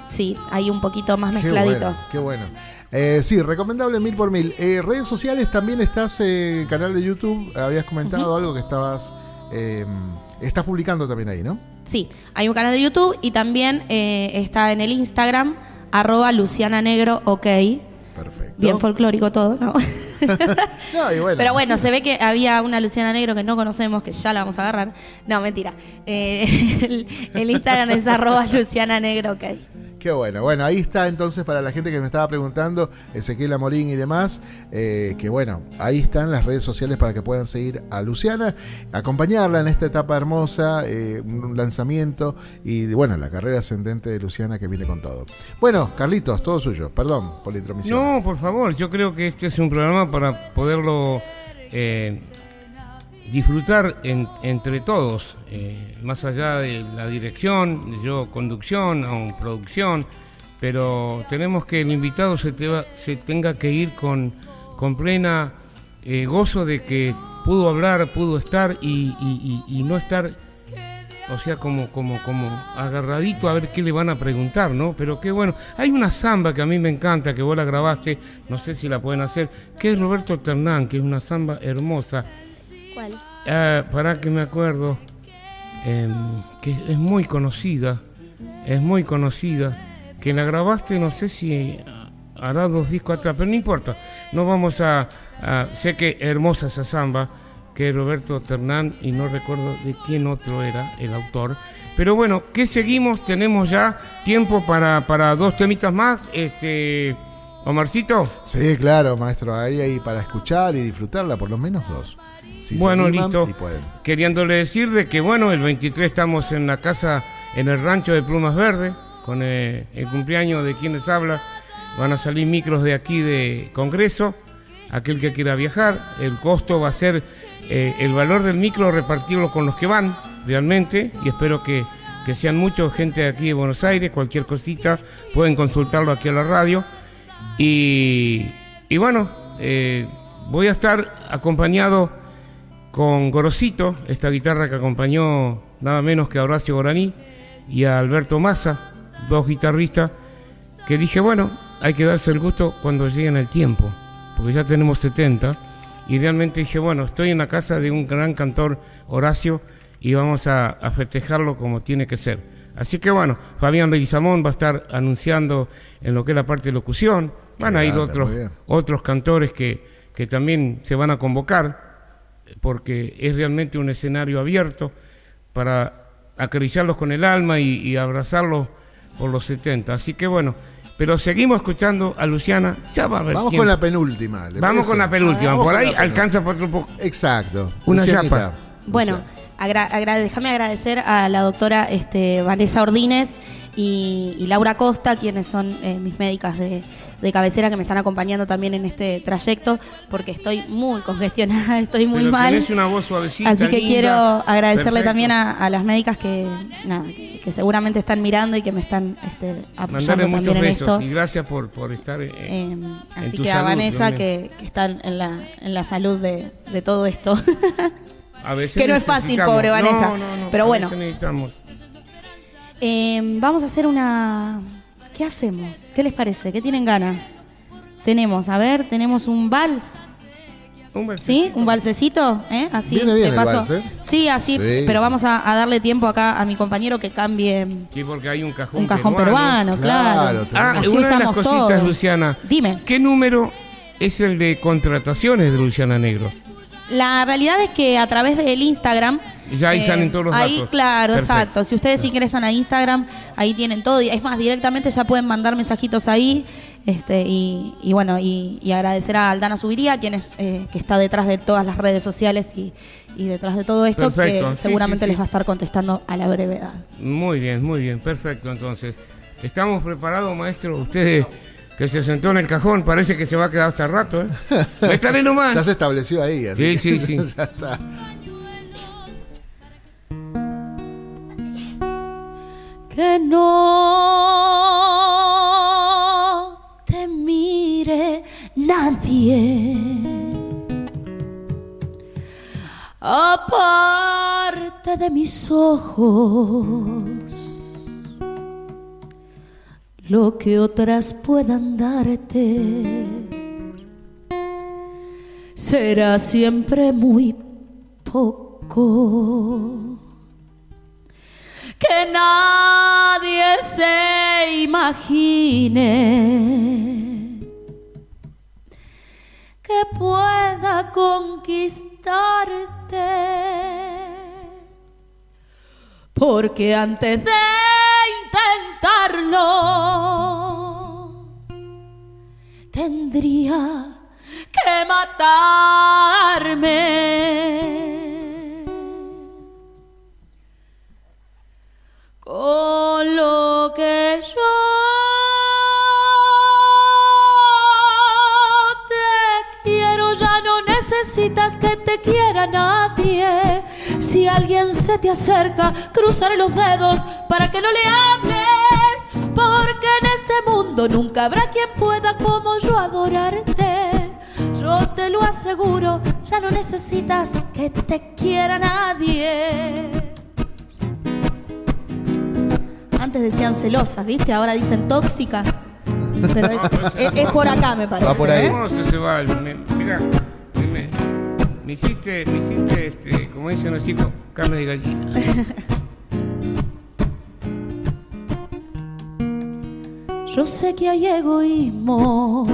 sí, ahí un poquito más Qué mezcladito. bueno, qué bueno. Eh, sí, recomendable mil por mil. Eh, redes sociales también estás en canal de YouTube. Habías comentado algo que estabas. eh, estás publicando también ahí, ¿no? Sí, hay un canal de YouTube y también eh, está en el Instagram, arroba Luciana Negro, ok. Perfecto. Bien folclórico todo, ¿no? [LAUGHS] No, y bueno. Pero bueno, se ve que había una Luciana Negro que no conocemos, que ya la vamos a agarrar. No, mentira. Eh, [LAUGHS] el, el Instagram es arroba Luciana Negro, ok. Qué bueno. Bueno, ahí está entonces para la gente que me estaba preguntando, Ezequiel Amorín y demás, eh, que bueno, ahí están las redes sociales para que puedan seguir a Luciana, acompañarla en esta etapa hermosa, eh, un lanzamiento y bueno, la carrera ascendente de Luciana que viene con todo. Bueno, Carlitos, todo suyo. Perdón por la intromisión. No, por favor, yo creo que este es un programa para poderlo eh, disfrutar en- entre todos, eh, más allá de la dirección, yo conducción o producción, pero tenemos que el invitado se, te va- se tenga que ir con, con plena eh, gozo de que pudo hablar, pudo estar y no estar o sea, como, como, como agarradito a ver qué le van a preguntar, ¿no? Pero qué bueno. Hay una samba que a mí me encanta, que vos la grabaste, no sé si la pueden hacer, que es Roberto Ternán, que es una samba hermosa. ¿Cuál? Ah, para que me acuerdo, em, que es muy conocida, es muy conocida, que la grabaste, no sé si hará dos discos atrás, pero no importa, no vamos a, a- sé que hermosa esa samba, que es Roberto Ternán, y no recuerdo de quién otro era el autor, pero bueno, ¿qué seguimos? Tenemos ya tiempo para, para dos temitas más, este, Omarcito. Sí, claro, maestro. Ahí, ahí para escuchar y disfrutarla, por lo menos dos. Si Bueno, listo. y pueden. Queriéndole decir de que, bueno, el 23 estamos en la casa, en el rancho de Plumas Verdes, con eh, el cumpleaños de quienes habla. Van a salir micros de aquí de Congreso. Aquel que quiera viajar, el costo va a ser eh, el valor del micro repartirlo con los que van, realmente. Y espero que, que sean muchos, gente de aquí de Buenos Aires. Cualquier cosita pueden consultarlo aquí a la radio. Y, y bueno, eh, voy a estar acompañado con Gorosito, esta guitarra que acompañó nada menos que a Horacio Goraní y a Alberto Massa, dos guitarristas, que dije, bueno, hay que darse el gusto cuando lleguen el tiempo, porque ya tenemos 70, y realmente dije, bueno, estoy en la casa de un gran cantor, Horacio, y vamos a, a festejarlo como tiene que ser. Así que bueno, Fabián Leguizamón va a estar anunciando en lo que es la parte de locución, van a ir otros, otros cantores que, que también se van a convocar, porque es realmente un escenario abierto para acariciarlos con el alma y, y abrazarlos por los 70. Así que bueno, Pero seguimos escuchando a Luciana. Ya va a ver Vamos con la penúltima. ¿le Vamos parece? con la penúltima. Vamos Por ahí penúltima. alcanza por otro poco. Exacto. Una Lucianita. yapa. Bueno, Luciana. agra- agra- déjame agradecer a la doctora este, Vanessa Ordínez y, y Laura Costa, quienes son eh, mis médicas de, de cabecera que me están acompañando también en este trayecto, porque estoy muy congestionada, [LAUGHS] estoy muy Pero mal. una voz suavecita. Así que linda. quiero agradecerle Perfecto. también a, a las médicas que, nada, que, que seguramente están mirando y que me están este, apoyando Mandarle también en besos esto. y gracias por, por estar. eh, Eh, así tu que a salud, Vanessa, Dios mío. que, que está en la, en la salud de, de todo esto. [LAUGHS] a veces que no es fácil, pobre Vanessa. No, no, no, Pero a bueno. necesitamos. Eh, vamos a hacer una... ¿Qué hacemos? ¿Qué les parece? ¿Qué tienen ganas? Tenemos, a ver, tenemos un vals, Un ¿sí? besito. Un valsecito, ¿eh? Así, Viene bien de el paso. vals, ¿eh? Sí, así, Sí. pero vamos a, a darle tiempo acá a mi compañero que cambie Sí, porque hay un cajón un cajón peruano, claro. Claro, Ah, Así una de las usamos cositas, todo. Luciana. Dime. ¿Qué número es el de contrataciones de Luciana Negro? La realidad es que a través del Instagram. eh, Ya ahí salen todos los ahí, datos. claro, Perfecto. exacto. Si ustedes ingresan a Instagram, ahí tienen todo. Y Es más, directamente ya pueden mandar mensajitos ahí. Este, y, y bueno, y, y agradecer a Aldana Subiría, quien es, eh, que está detrás de todas las redes sociales y, y detrás de todo esto, Perfecto, que sí, seguramente sí, sí. les va a estar contestando a la brevedad. Muy bien, muy bien, perfecto. Entonces, estamos preparados, maestro. Usted que se sentó en el cajón, parece que se va a quedar hasta rato, ¿eh? Estaré nomás. [LAUGHS] Ya se estableció ahí. así Sí, sí, sí. [LAUGHS] ya está. que no te mire nadie. Aparte de mis ojos, lo que otras puedan darte será siempre muy poco que nadie se imagine que pueda conquistarte. Porque antes de tendría que matarme. con lo que yo te quiero ya no necesitas que te quiera nadie si alguien se te acerca cruzaré los dedos para que no le hables porque en este mundo nunca habrá quien pueda como yo adorarte yo te lo aseguro ya no necesitas que te quiera nadie Antes decían celosas, ¿viste? Ahora dicen tóxicas. Pero es, [LAUGHS] es- es por acá, me parece. Va por ahí. ¿eh? ¿Cómo se, se va? Me- mira, me, me hiciste, me hiciste, este, como dicen los chicos, carne de gallina. [LAUGHS] Yo sé que hay egoísmo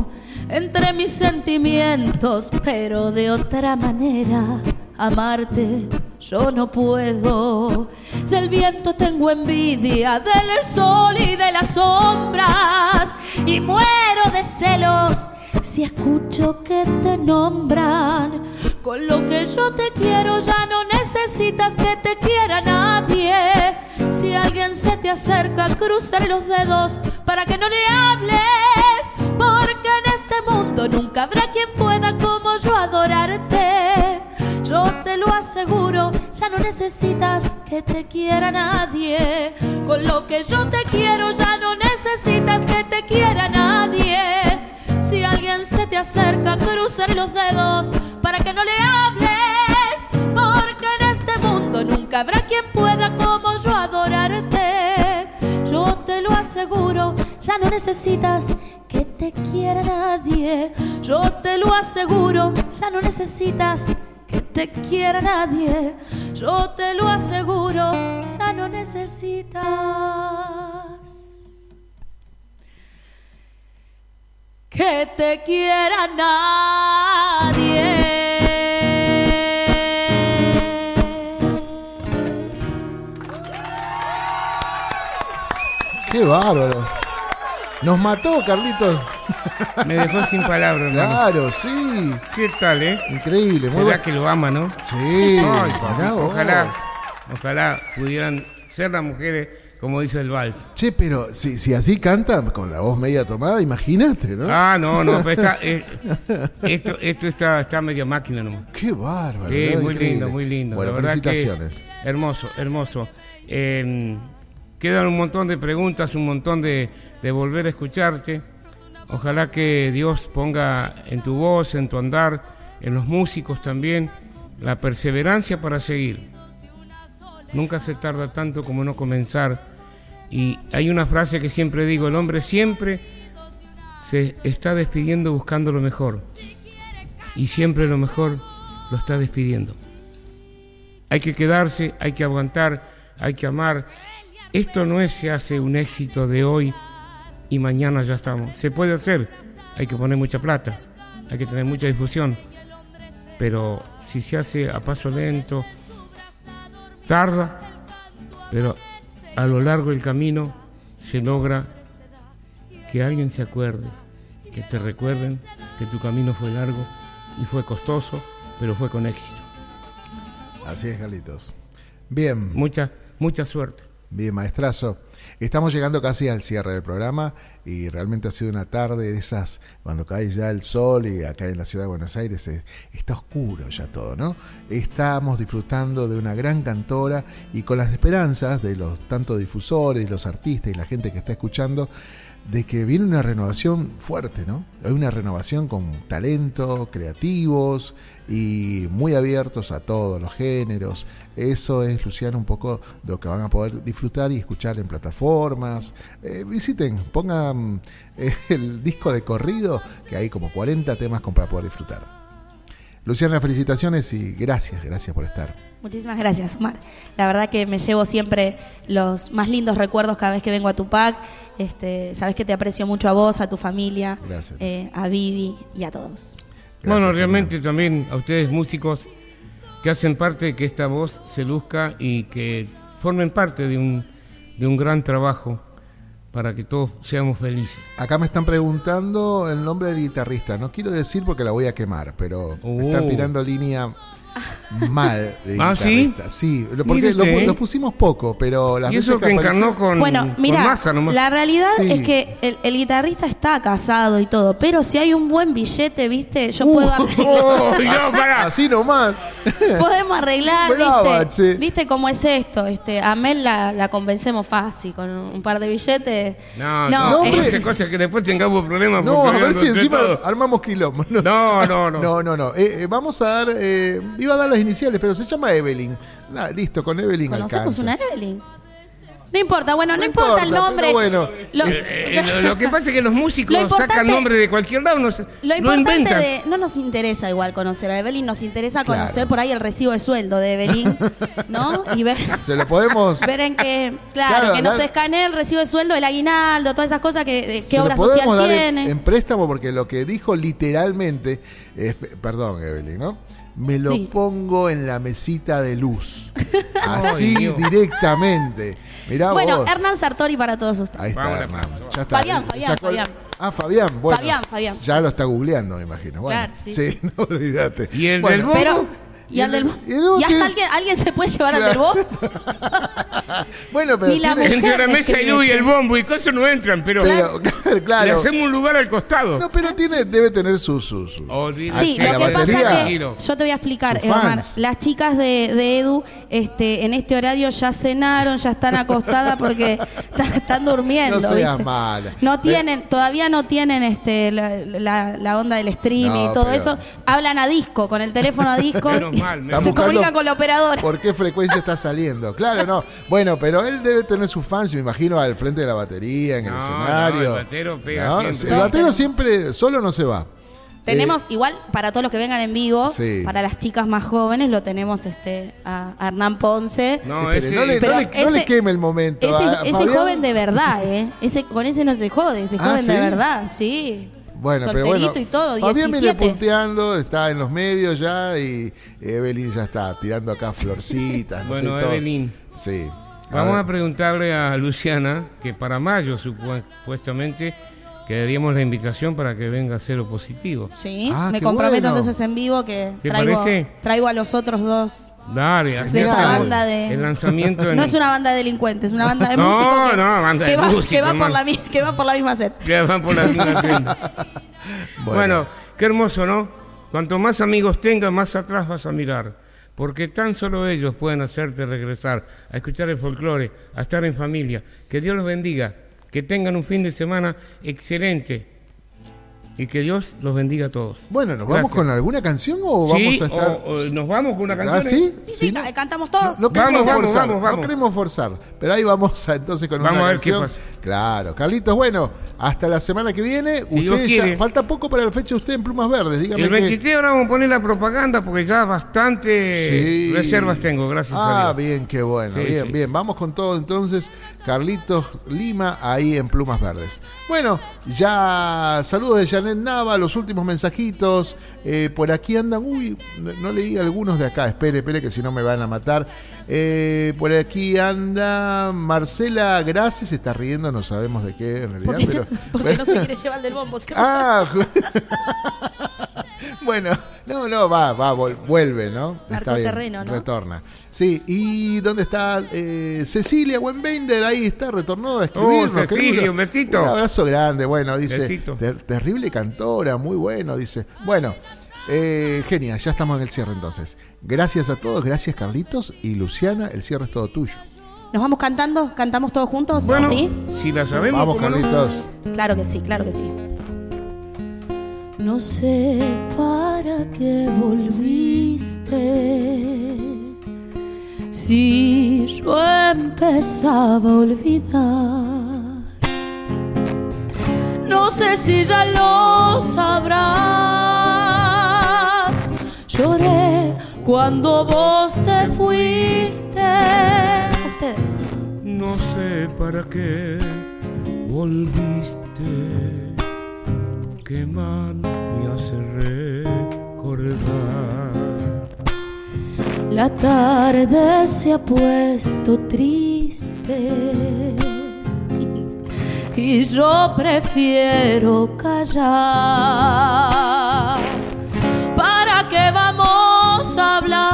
entre mis sentimientos, pero de otra manera amarte yo no puedo. Del viento tengo envidia, del sol y de las sombras, y muero de celos si escucho que te nombran. Con lo que yo te quiero ya no necesitas que te quiera nadie. Si alguien se te acerca, cruzaré los dedos para que no le hables. Porque en este mundo nunca habrá quien pueda como yo adorarte. Yo te lo aseguro, ya no necesitas que te quiera nadie. Con lo que yo te quiero, ya no necesitas que te quiera nadie. Si alguien se te acerca, cruzaré los dedos para que no le hables. Porque en este mundo nunca habrá quien pueda como yo adorarte. Yo te lo aseguro, ya no necesitas que te quiera nadie. Yo te lo aseguro, ya no necesitas que te quiera nadie. Yo te lo aseguro, ya no necesitas que te quiera nadie. Qué bárbaro. Nos mató, Carlitos. Me dejó sin palabras, hermano. Claro, sí. ¿Qué tal, eh? Increíble. Muy ¿Será que lo ama, no? Sí. Ay, ojalá, ojalá pudieran ser las mujeres como dice el vals. Che, pero si, si así canta, con la voz media tomada, imagínate, ¿no? Ah, no, no, [LAUGHS] pero está, eh, esto, esto está, está media máquina nomás. Qué bárbaro. Sí, ¿no? muy Increíble. lindo, muy lindo. Bueno, La verdad que felicitaciones. hermoso, hermoso. Eh, quedan un montón de preguntas, un montón de, de volver a escucharte. Ojalá que Dios ponga en tu voz, en tu andar, en los músicos también, la perseverancia para seguir. Nunca se tarda tanto como no comenzar. Y hay una frase que siempre digo, el hombre siempre se está despidiendo buscando lo mejor. Y siempre lo mejor lo está despidiendo. Hay que quedarse, hay que aguantar, hay que amar. Esto no es se hace un éxito de hoy y mañana ya estamos. Se puede hacer, hay que poner mucha plata, hay que tener mucha difusión. Pero si se hace a paso lento, tarda, pero a lo largo del camino se logra que alguien se acuerde, que te recuerden que tu camino fue largo y fue costoso, pero fue con éxito. Así es, Carlitos. Bien, Mucha, mucha suerte. bien, maestrazo. Estamos llegando casi al cierre del programa y realmente ha sido una tarde de esas, cuando cae ya el sol y acá en la ciudad de Buenos Aires eh, está oscuro ya todo, ¿no? Estamos disfrutando de una gran cantora y con las esperanzas de los tanto difusores, los artistas y la gente que está escuchando, de que viene una renovación fuerte, ¿no? Hay una renovación con talento, creativos y muy abiertos a todos los géneros. Eso es, Luciano, un poco de lo que van a poder disfrutar y escuchar en plataformas. Eh, visiten, pongan eh, el disco de corrido, que hay como 40 temas para poder disfrutar. Luciana, felicitaciones y gracias, gracias por estar. Muchísimas gracias, Omar. La verdad que me llevo siempre los más lindos recuerdos cada vez que vengo a Tupac. Este, sabes que te aprecio mucho a vos, a tu familia, eh, a Vivi y a todos. bueno, realmente también a ustedes músicos que hacen parte de que esta voz se luzca y que formen parte de un, de un gran trabajo para que todos seamos felices. Acá me están preguntando el nombre del guitarrista. No quiero decir porque la voy a quemar, pero me Uh. están tirando línea mal de ¿Ah, sí? guitarrista. Sí, lo- porque lo, Mírete. lo pusimos poco, pero las y eso que apareció- encarnó con, Bueno, mira, masa nomás. la realidad Sí. es que el, el guitarrista está casado y todo, pero si hay un buen billete, viste, yo Uh. puedo [LAUGHS] arreglar. Oh, no, así, pará. así nomás. [LAUGHS] Podemos arreglar, Brava, ¿viste? che. ¿Viste cómo es esto? Este, a Mel la, la convencemos fácil, con un par de billetes. No, No, no, eh. no ese cosa que después tengamos problemas. No, a ver si encima todos. armamos quilombo. No, No, no, no. [LAUGHS] no. no, no. Eh, eh, vamos a dar, eh, iba a dar las iniciales, pero se llama Evelyn. Listo, con Evelyn ¿Conocemos alcanza. una Evelyn? No importa, bueno, no, No importa, el importa, nombre. pero bueno. Lo, Eh, eh, lo, lo que pasa es que los músicos Lo importante- sacan nombre de cualquier lado, no, se- lo no importante inventan. de. No nos interesa igual conocer a Evelyn, nos interesa Claro. conocer por ahí el recibo de sueldo de Evelyn, ¿no? Y ver. Se lo podemos. [LAUGHS] Ver en qué, claro, Claro, que nos claro. escanee el recibo de sueldo, el aguinaldo, todas esas cosas que, de- se qué lo obra podemos social dar en- tiene. En, préstamo porque lo que dijo literalmente es, perdón Evelyn, ¿no? Me lo Sí. pongo en la mesita de luz. [LAUGHS] Así directamente. Mirá bueno, vos. Hernán Sartori para todos ustedes. Ahí está, Hernán. Ya está. Fabián, Fabián, Fabián. Ah, Fabián, bueno. Fabián, Fabián. Ya lo está googleando, me imagino. Bueno, Claro, sí, [LAUGHS] no olvídate. ¿Y el Bueno, del? Pero. Y, ¿Y al el- del y el- ¿Y qué hasta alguien, alguien se puede llevar al del Claro. vos? [LAUGHS] Bueno, pero tiene-. Entre la mesa y luz y el bombo y cosas no entran, pero, pero, [LAUGHS] le claro. hacemos un lugar al costado. No, pero tiene, debe tener su, su. Sí, lo la que batería. pasa es que yo te voy a explicar, Sus Omar. fans. Las chicas de, de Edu, este, en este horario ya cenaron, ya están acostadas porque [LAUGHS] están durmiendo. No seas ¿viste? mala. No tienen, todavía no tienen este la, la- la onda del streaming No, y todo pero- eso. Hablan a disco, con el teléfono a disco. Mal, se comunican con la operadora. ¿Por qué frecuencia está saliendo? Claro, no. Bueno, pero él debe tener sus fans, me imagino, al frente de la batería, en el escenario. no, el batero pega No, siempre. El batero siempre solo no se va. Tenemos, Eh, igual, para todos los que vengan en vivo, Sí. para las chicas más jóvenes, lo tenemos este a Hernán Ponce. No, espere, ese- no, le, no no queme el momento. Ese, joven de verdad, ¿eh? Ese, con ese no se jode, ese Ah, joven ¿sí? de verdad, sí. Bueno, pero bueno. y todo, Fabián viene 17. punteando, está en los medios ya y Evelyn ya está tirando acá florcitas. no Bueno, sé, todo. Evelyn. Sí. Vamos ver. a preguntarle a Luciana, que para mayo supu- supuestamente que daríamos la invitación para que venga a ser opositivo. Sí, Ah, me comprometo bueno. entonces en vivo que ¿Te traigo, parece? traigo a los otros dos. Dale, De banda de... el lanzamiento [LAUGHS] en No es una banda de delincuentes, es una banda de [LAUGHS] No, músicos que, no, banda que de va, músicos, que va por la, que va por la misma set. que van por la misma [LAUGHS] senda. Bueno. qué hermoso, ¿no? Cuanto más amigos tengas, más atrás vas a mirar. Porque tan solo ellos pueden hacerte regresar a escuchar el folclore, a estar en familia. Que Dios los bendiga. Que tengan un fin de semana excelente. Y que Dios los bendiga a todos. Bueno, ¿nos vamos con alguna canción o vamos Sí, a estar.? o- o nos vamos con una canción. ¿Ah, sí? Sí, sí, ¿no? ca- cantamos todos. No, no queremos Vamos, forzar, vamos, vamos. no queremos forzar, pero ahí vamos a, entonces con Vamos una a ver qué canción. pasa. Claro, Carlitos, bueno, hasta la semana que viene. Si Dios usted ya, quiere. falta poco para la fecha de usted en Plumas Verdes, dígame El que- 23 ahora vamos a poner la propaganda porque ya bastante Sí. reservas tengo, gracias Ah, a Dios. bien, qué bueno, Sí, bien, sí. bien. Vamos con todo entonces. Carlitos Lima ahí en Plumas Verdes. Bueno, ya saludos de Janet Nava, los últimos mensajitos. Eh, por aquí andan, uy, no, leí algunos de acá. Espere, espere, que si no me van a matar. Eh, por aquí anda Marcela Gracias, se está riendo, no sabemos de qué en realidad, Porque, pero. [LAUGHS] porque no se quiere llevar el del bombo. [LAUGHS] ¿sí? Ah, [LAUGHS] [LAUGHS] bueno, no, no, va, va, vuelve, ¿no? Narcoterreno, ¿no? Retorna. Sí, ¿y dónde está eh, Cecilia Wenbender? Ahí está, retornó a escribirnos. Oh, Cecilia, un besito. Un abrazo grande, bueno, dice. Besito. "Ter- terrible cantora, muy bueno, dice. Bueno, eh, genial, ya estamos en el cierre entonces. Gracias a todos, gracias Carlitos y Luciana, el cierre es todo tuyo. ¿Nos vamos cantando? ¿Cantamos todos juntos? Bueno, ¿Sí? si la sabemos, Vamos. Carlitos. Claro que sí, claro que sí. No sé para qué volviste. Si yo empezaba a olvidar. No sé si ya lo sabrás. Lloré cuando vos te fuiste. No sé para qué volviste. Qué mal me hace recordar. La tarde se ha puesto triste [LAUGHS] y yo prefiero callar. ¿Para qué vamos a hablar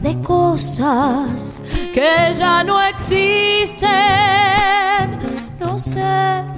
de cosas que ya no existen? No sé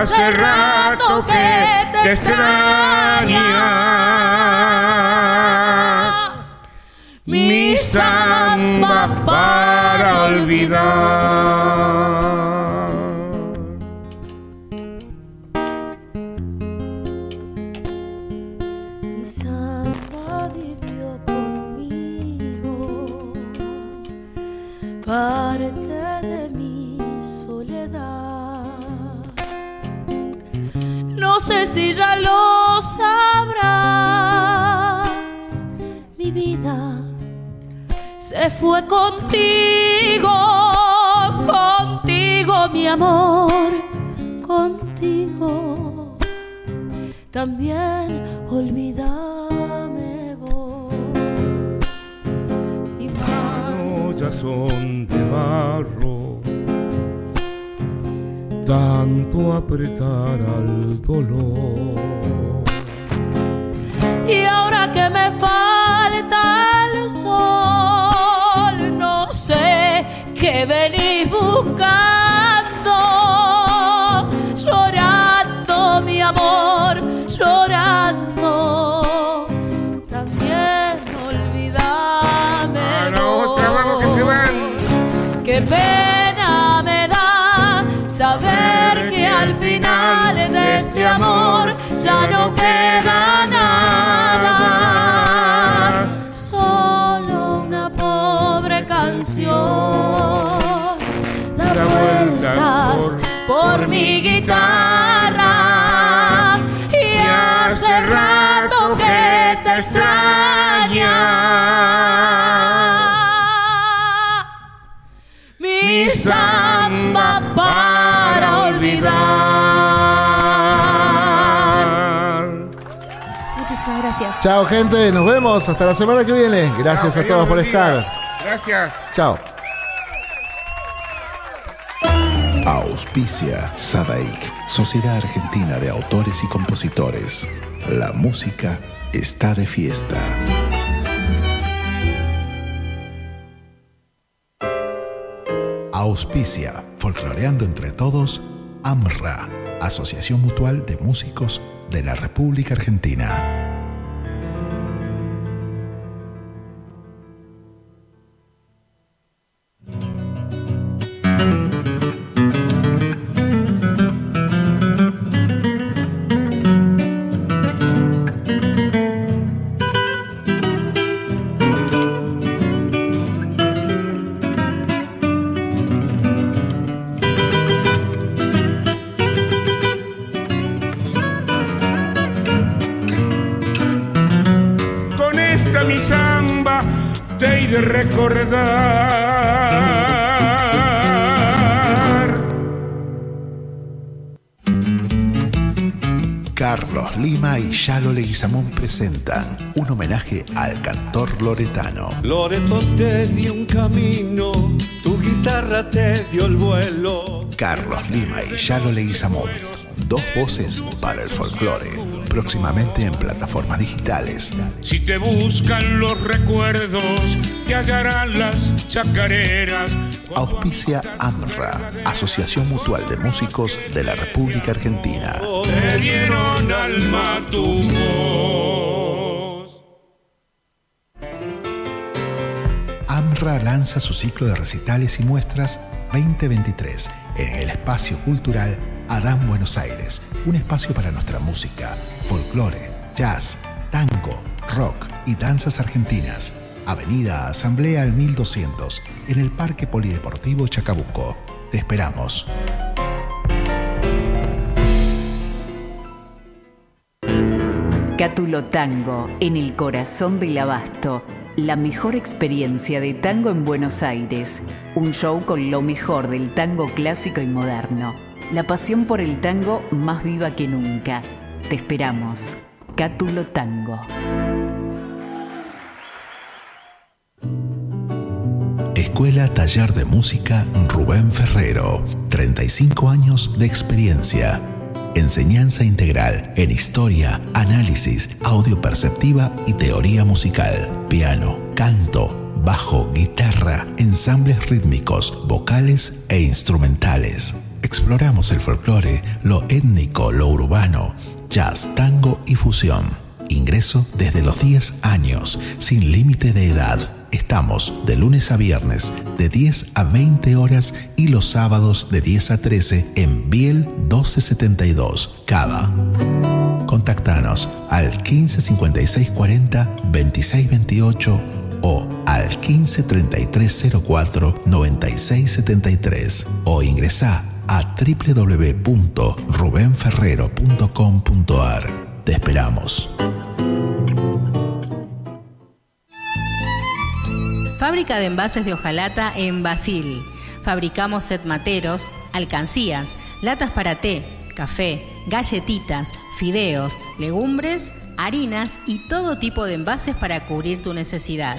Hace rato que te extraña. Mi samba para olvidar. Sé si ya lo sabrás, mi vida se fue contigo, contigo mi amor, contigo. También olvídame vos. Mi mano manos ya son de barro, tanto apretar al dolor. Y ahora que me falta el sol, no sé qué venís buscando, llorando mi amor, queda nada. Solo una pobre canción. Da vueltas por mi guitarra y hace rato que te extraña mi samba para olvidar. Gracias. Chao, gente. Nos vemos. Hasta la semana que viene. Gracias Chao, a todos por estar. Gracias. Chao. Auspicia Sadaik, Sociedad Argentina de Autores y Compositores. La música está de fiesta. Auspicia, folcloreando entre todos, AMRA, Asociación Mutual de Músicos de la República Argentina. Mi samba te he de recordar. Carlos Lima y Yalo Leguizamón presentan un homenaje al cantor loretano. Loreto te dio un camino, tu guitarra te dio el vuelo. Carlos Lima y Yalo Leguizamón. Dos voces para el folclore. Próximamente en plataformas digitales. Si te buscan los recuerdos, te hallarán las chacareras. Auspicia AMRA, Asociación Mutual de Músicos de la República Argentina. Te dieron alma tu voz. AMRA lanza su ciclo de recitales y muestras 2023 en el espacio cultural Adán Buenos Aires, un espacio para nuestra música, folclore, jazz, tango, rock y danzas argentinas. Avenida Asamblea al 1200, en el Parque Polideportivo Chacabuco. Te esperamos. Cátulo Tango, en el corazón del abasto. La mejor experiencia de tango en Buenos Aires. Un show con lo mejor del tango clásico y moderno. La pasión por el tango más viva que nunca. Te esperamos. Cátulo Tango. Escuela Taller de Música Rubén Ferrero. 35 años de experiencia. Enseñanza integral en historia, análisis, audio perceptiva y teoría musical. Piano, canto, bajo, guitarra, ensambles rítmicos, vocales e instrumentales. Exploramos el folclore, lo étnico, lo urbano, jazz, tango y fusión. Ingreso desde los 10 años, sin límite de edad. Estamos de lunes a viernes de 10 a 20 horas y los sábados de 10 a 13 en Biel 1272, Cava. Contactanos al 15 56 40 26 28 o al 15 33 04 96 73 o ingresa a www.rubenferrero.com.ar. Te esperamos. Fábrica de envases de hojalata en Basil. Fabricamos set materos, alcancías, latas para té, café, galletitas, fideos, legumbres, harinas y todo tipo de envases para cubrir tu necesidad.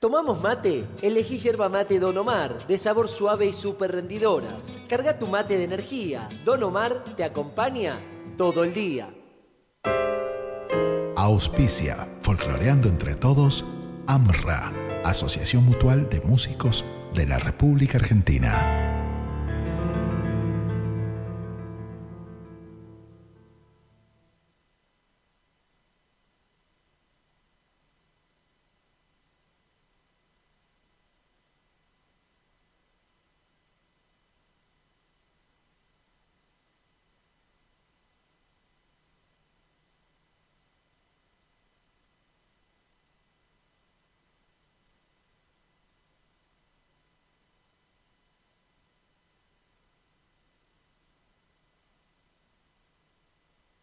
¿Tomamos mate? Elegí yerba mate Don Omar, de sabor suave y súper rendidora. Carga tu mate de energía. Don Omar te acompaña todo el día. Auspicia, folcloreando entre todos, AMRA, Asociación Mutual de Músicos de la República Argentina.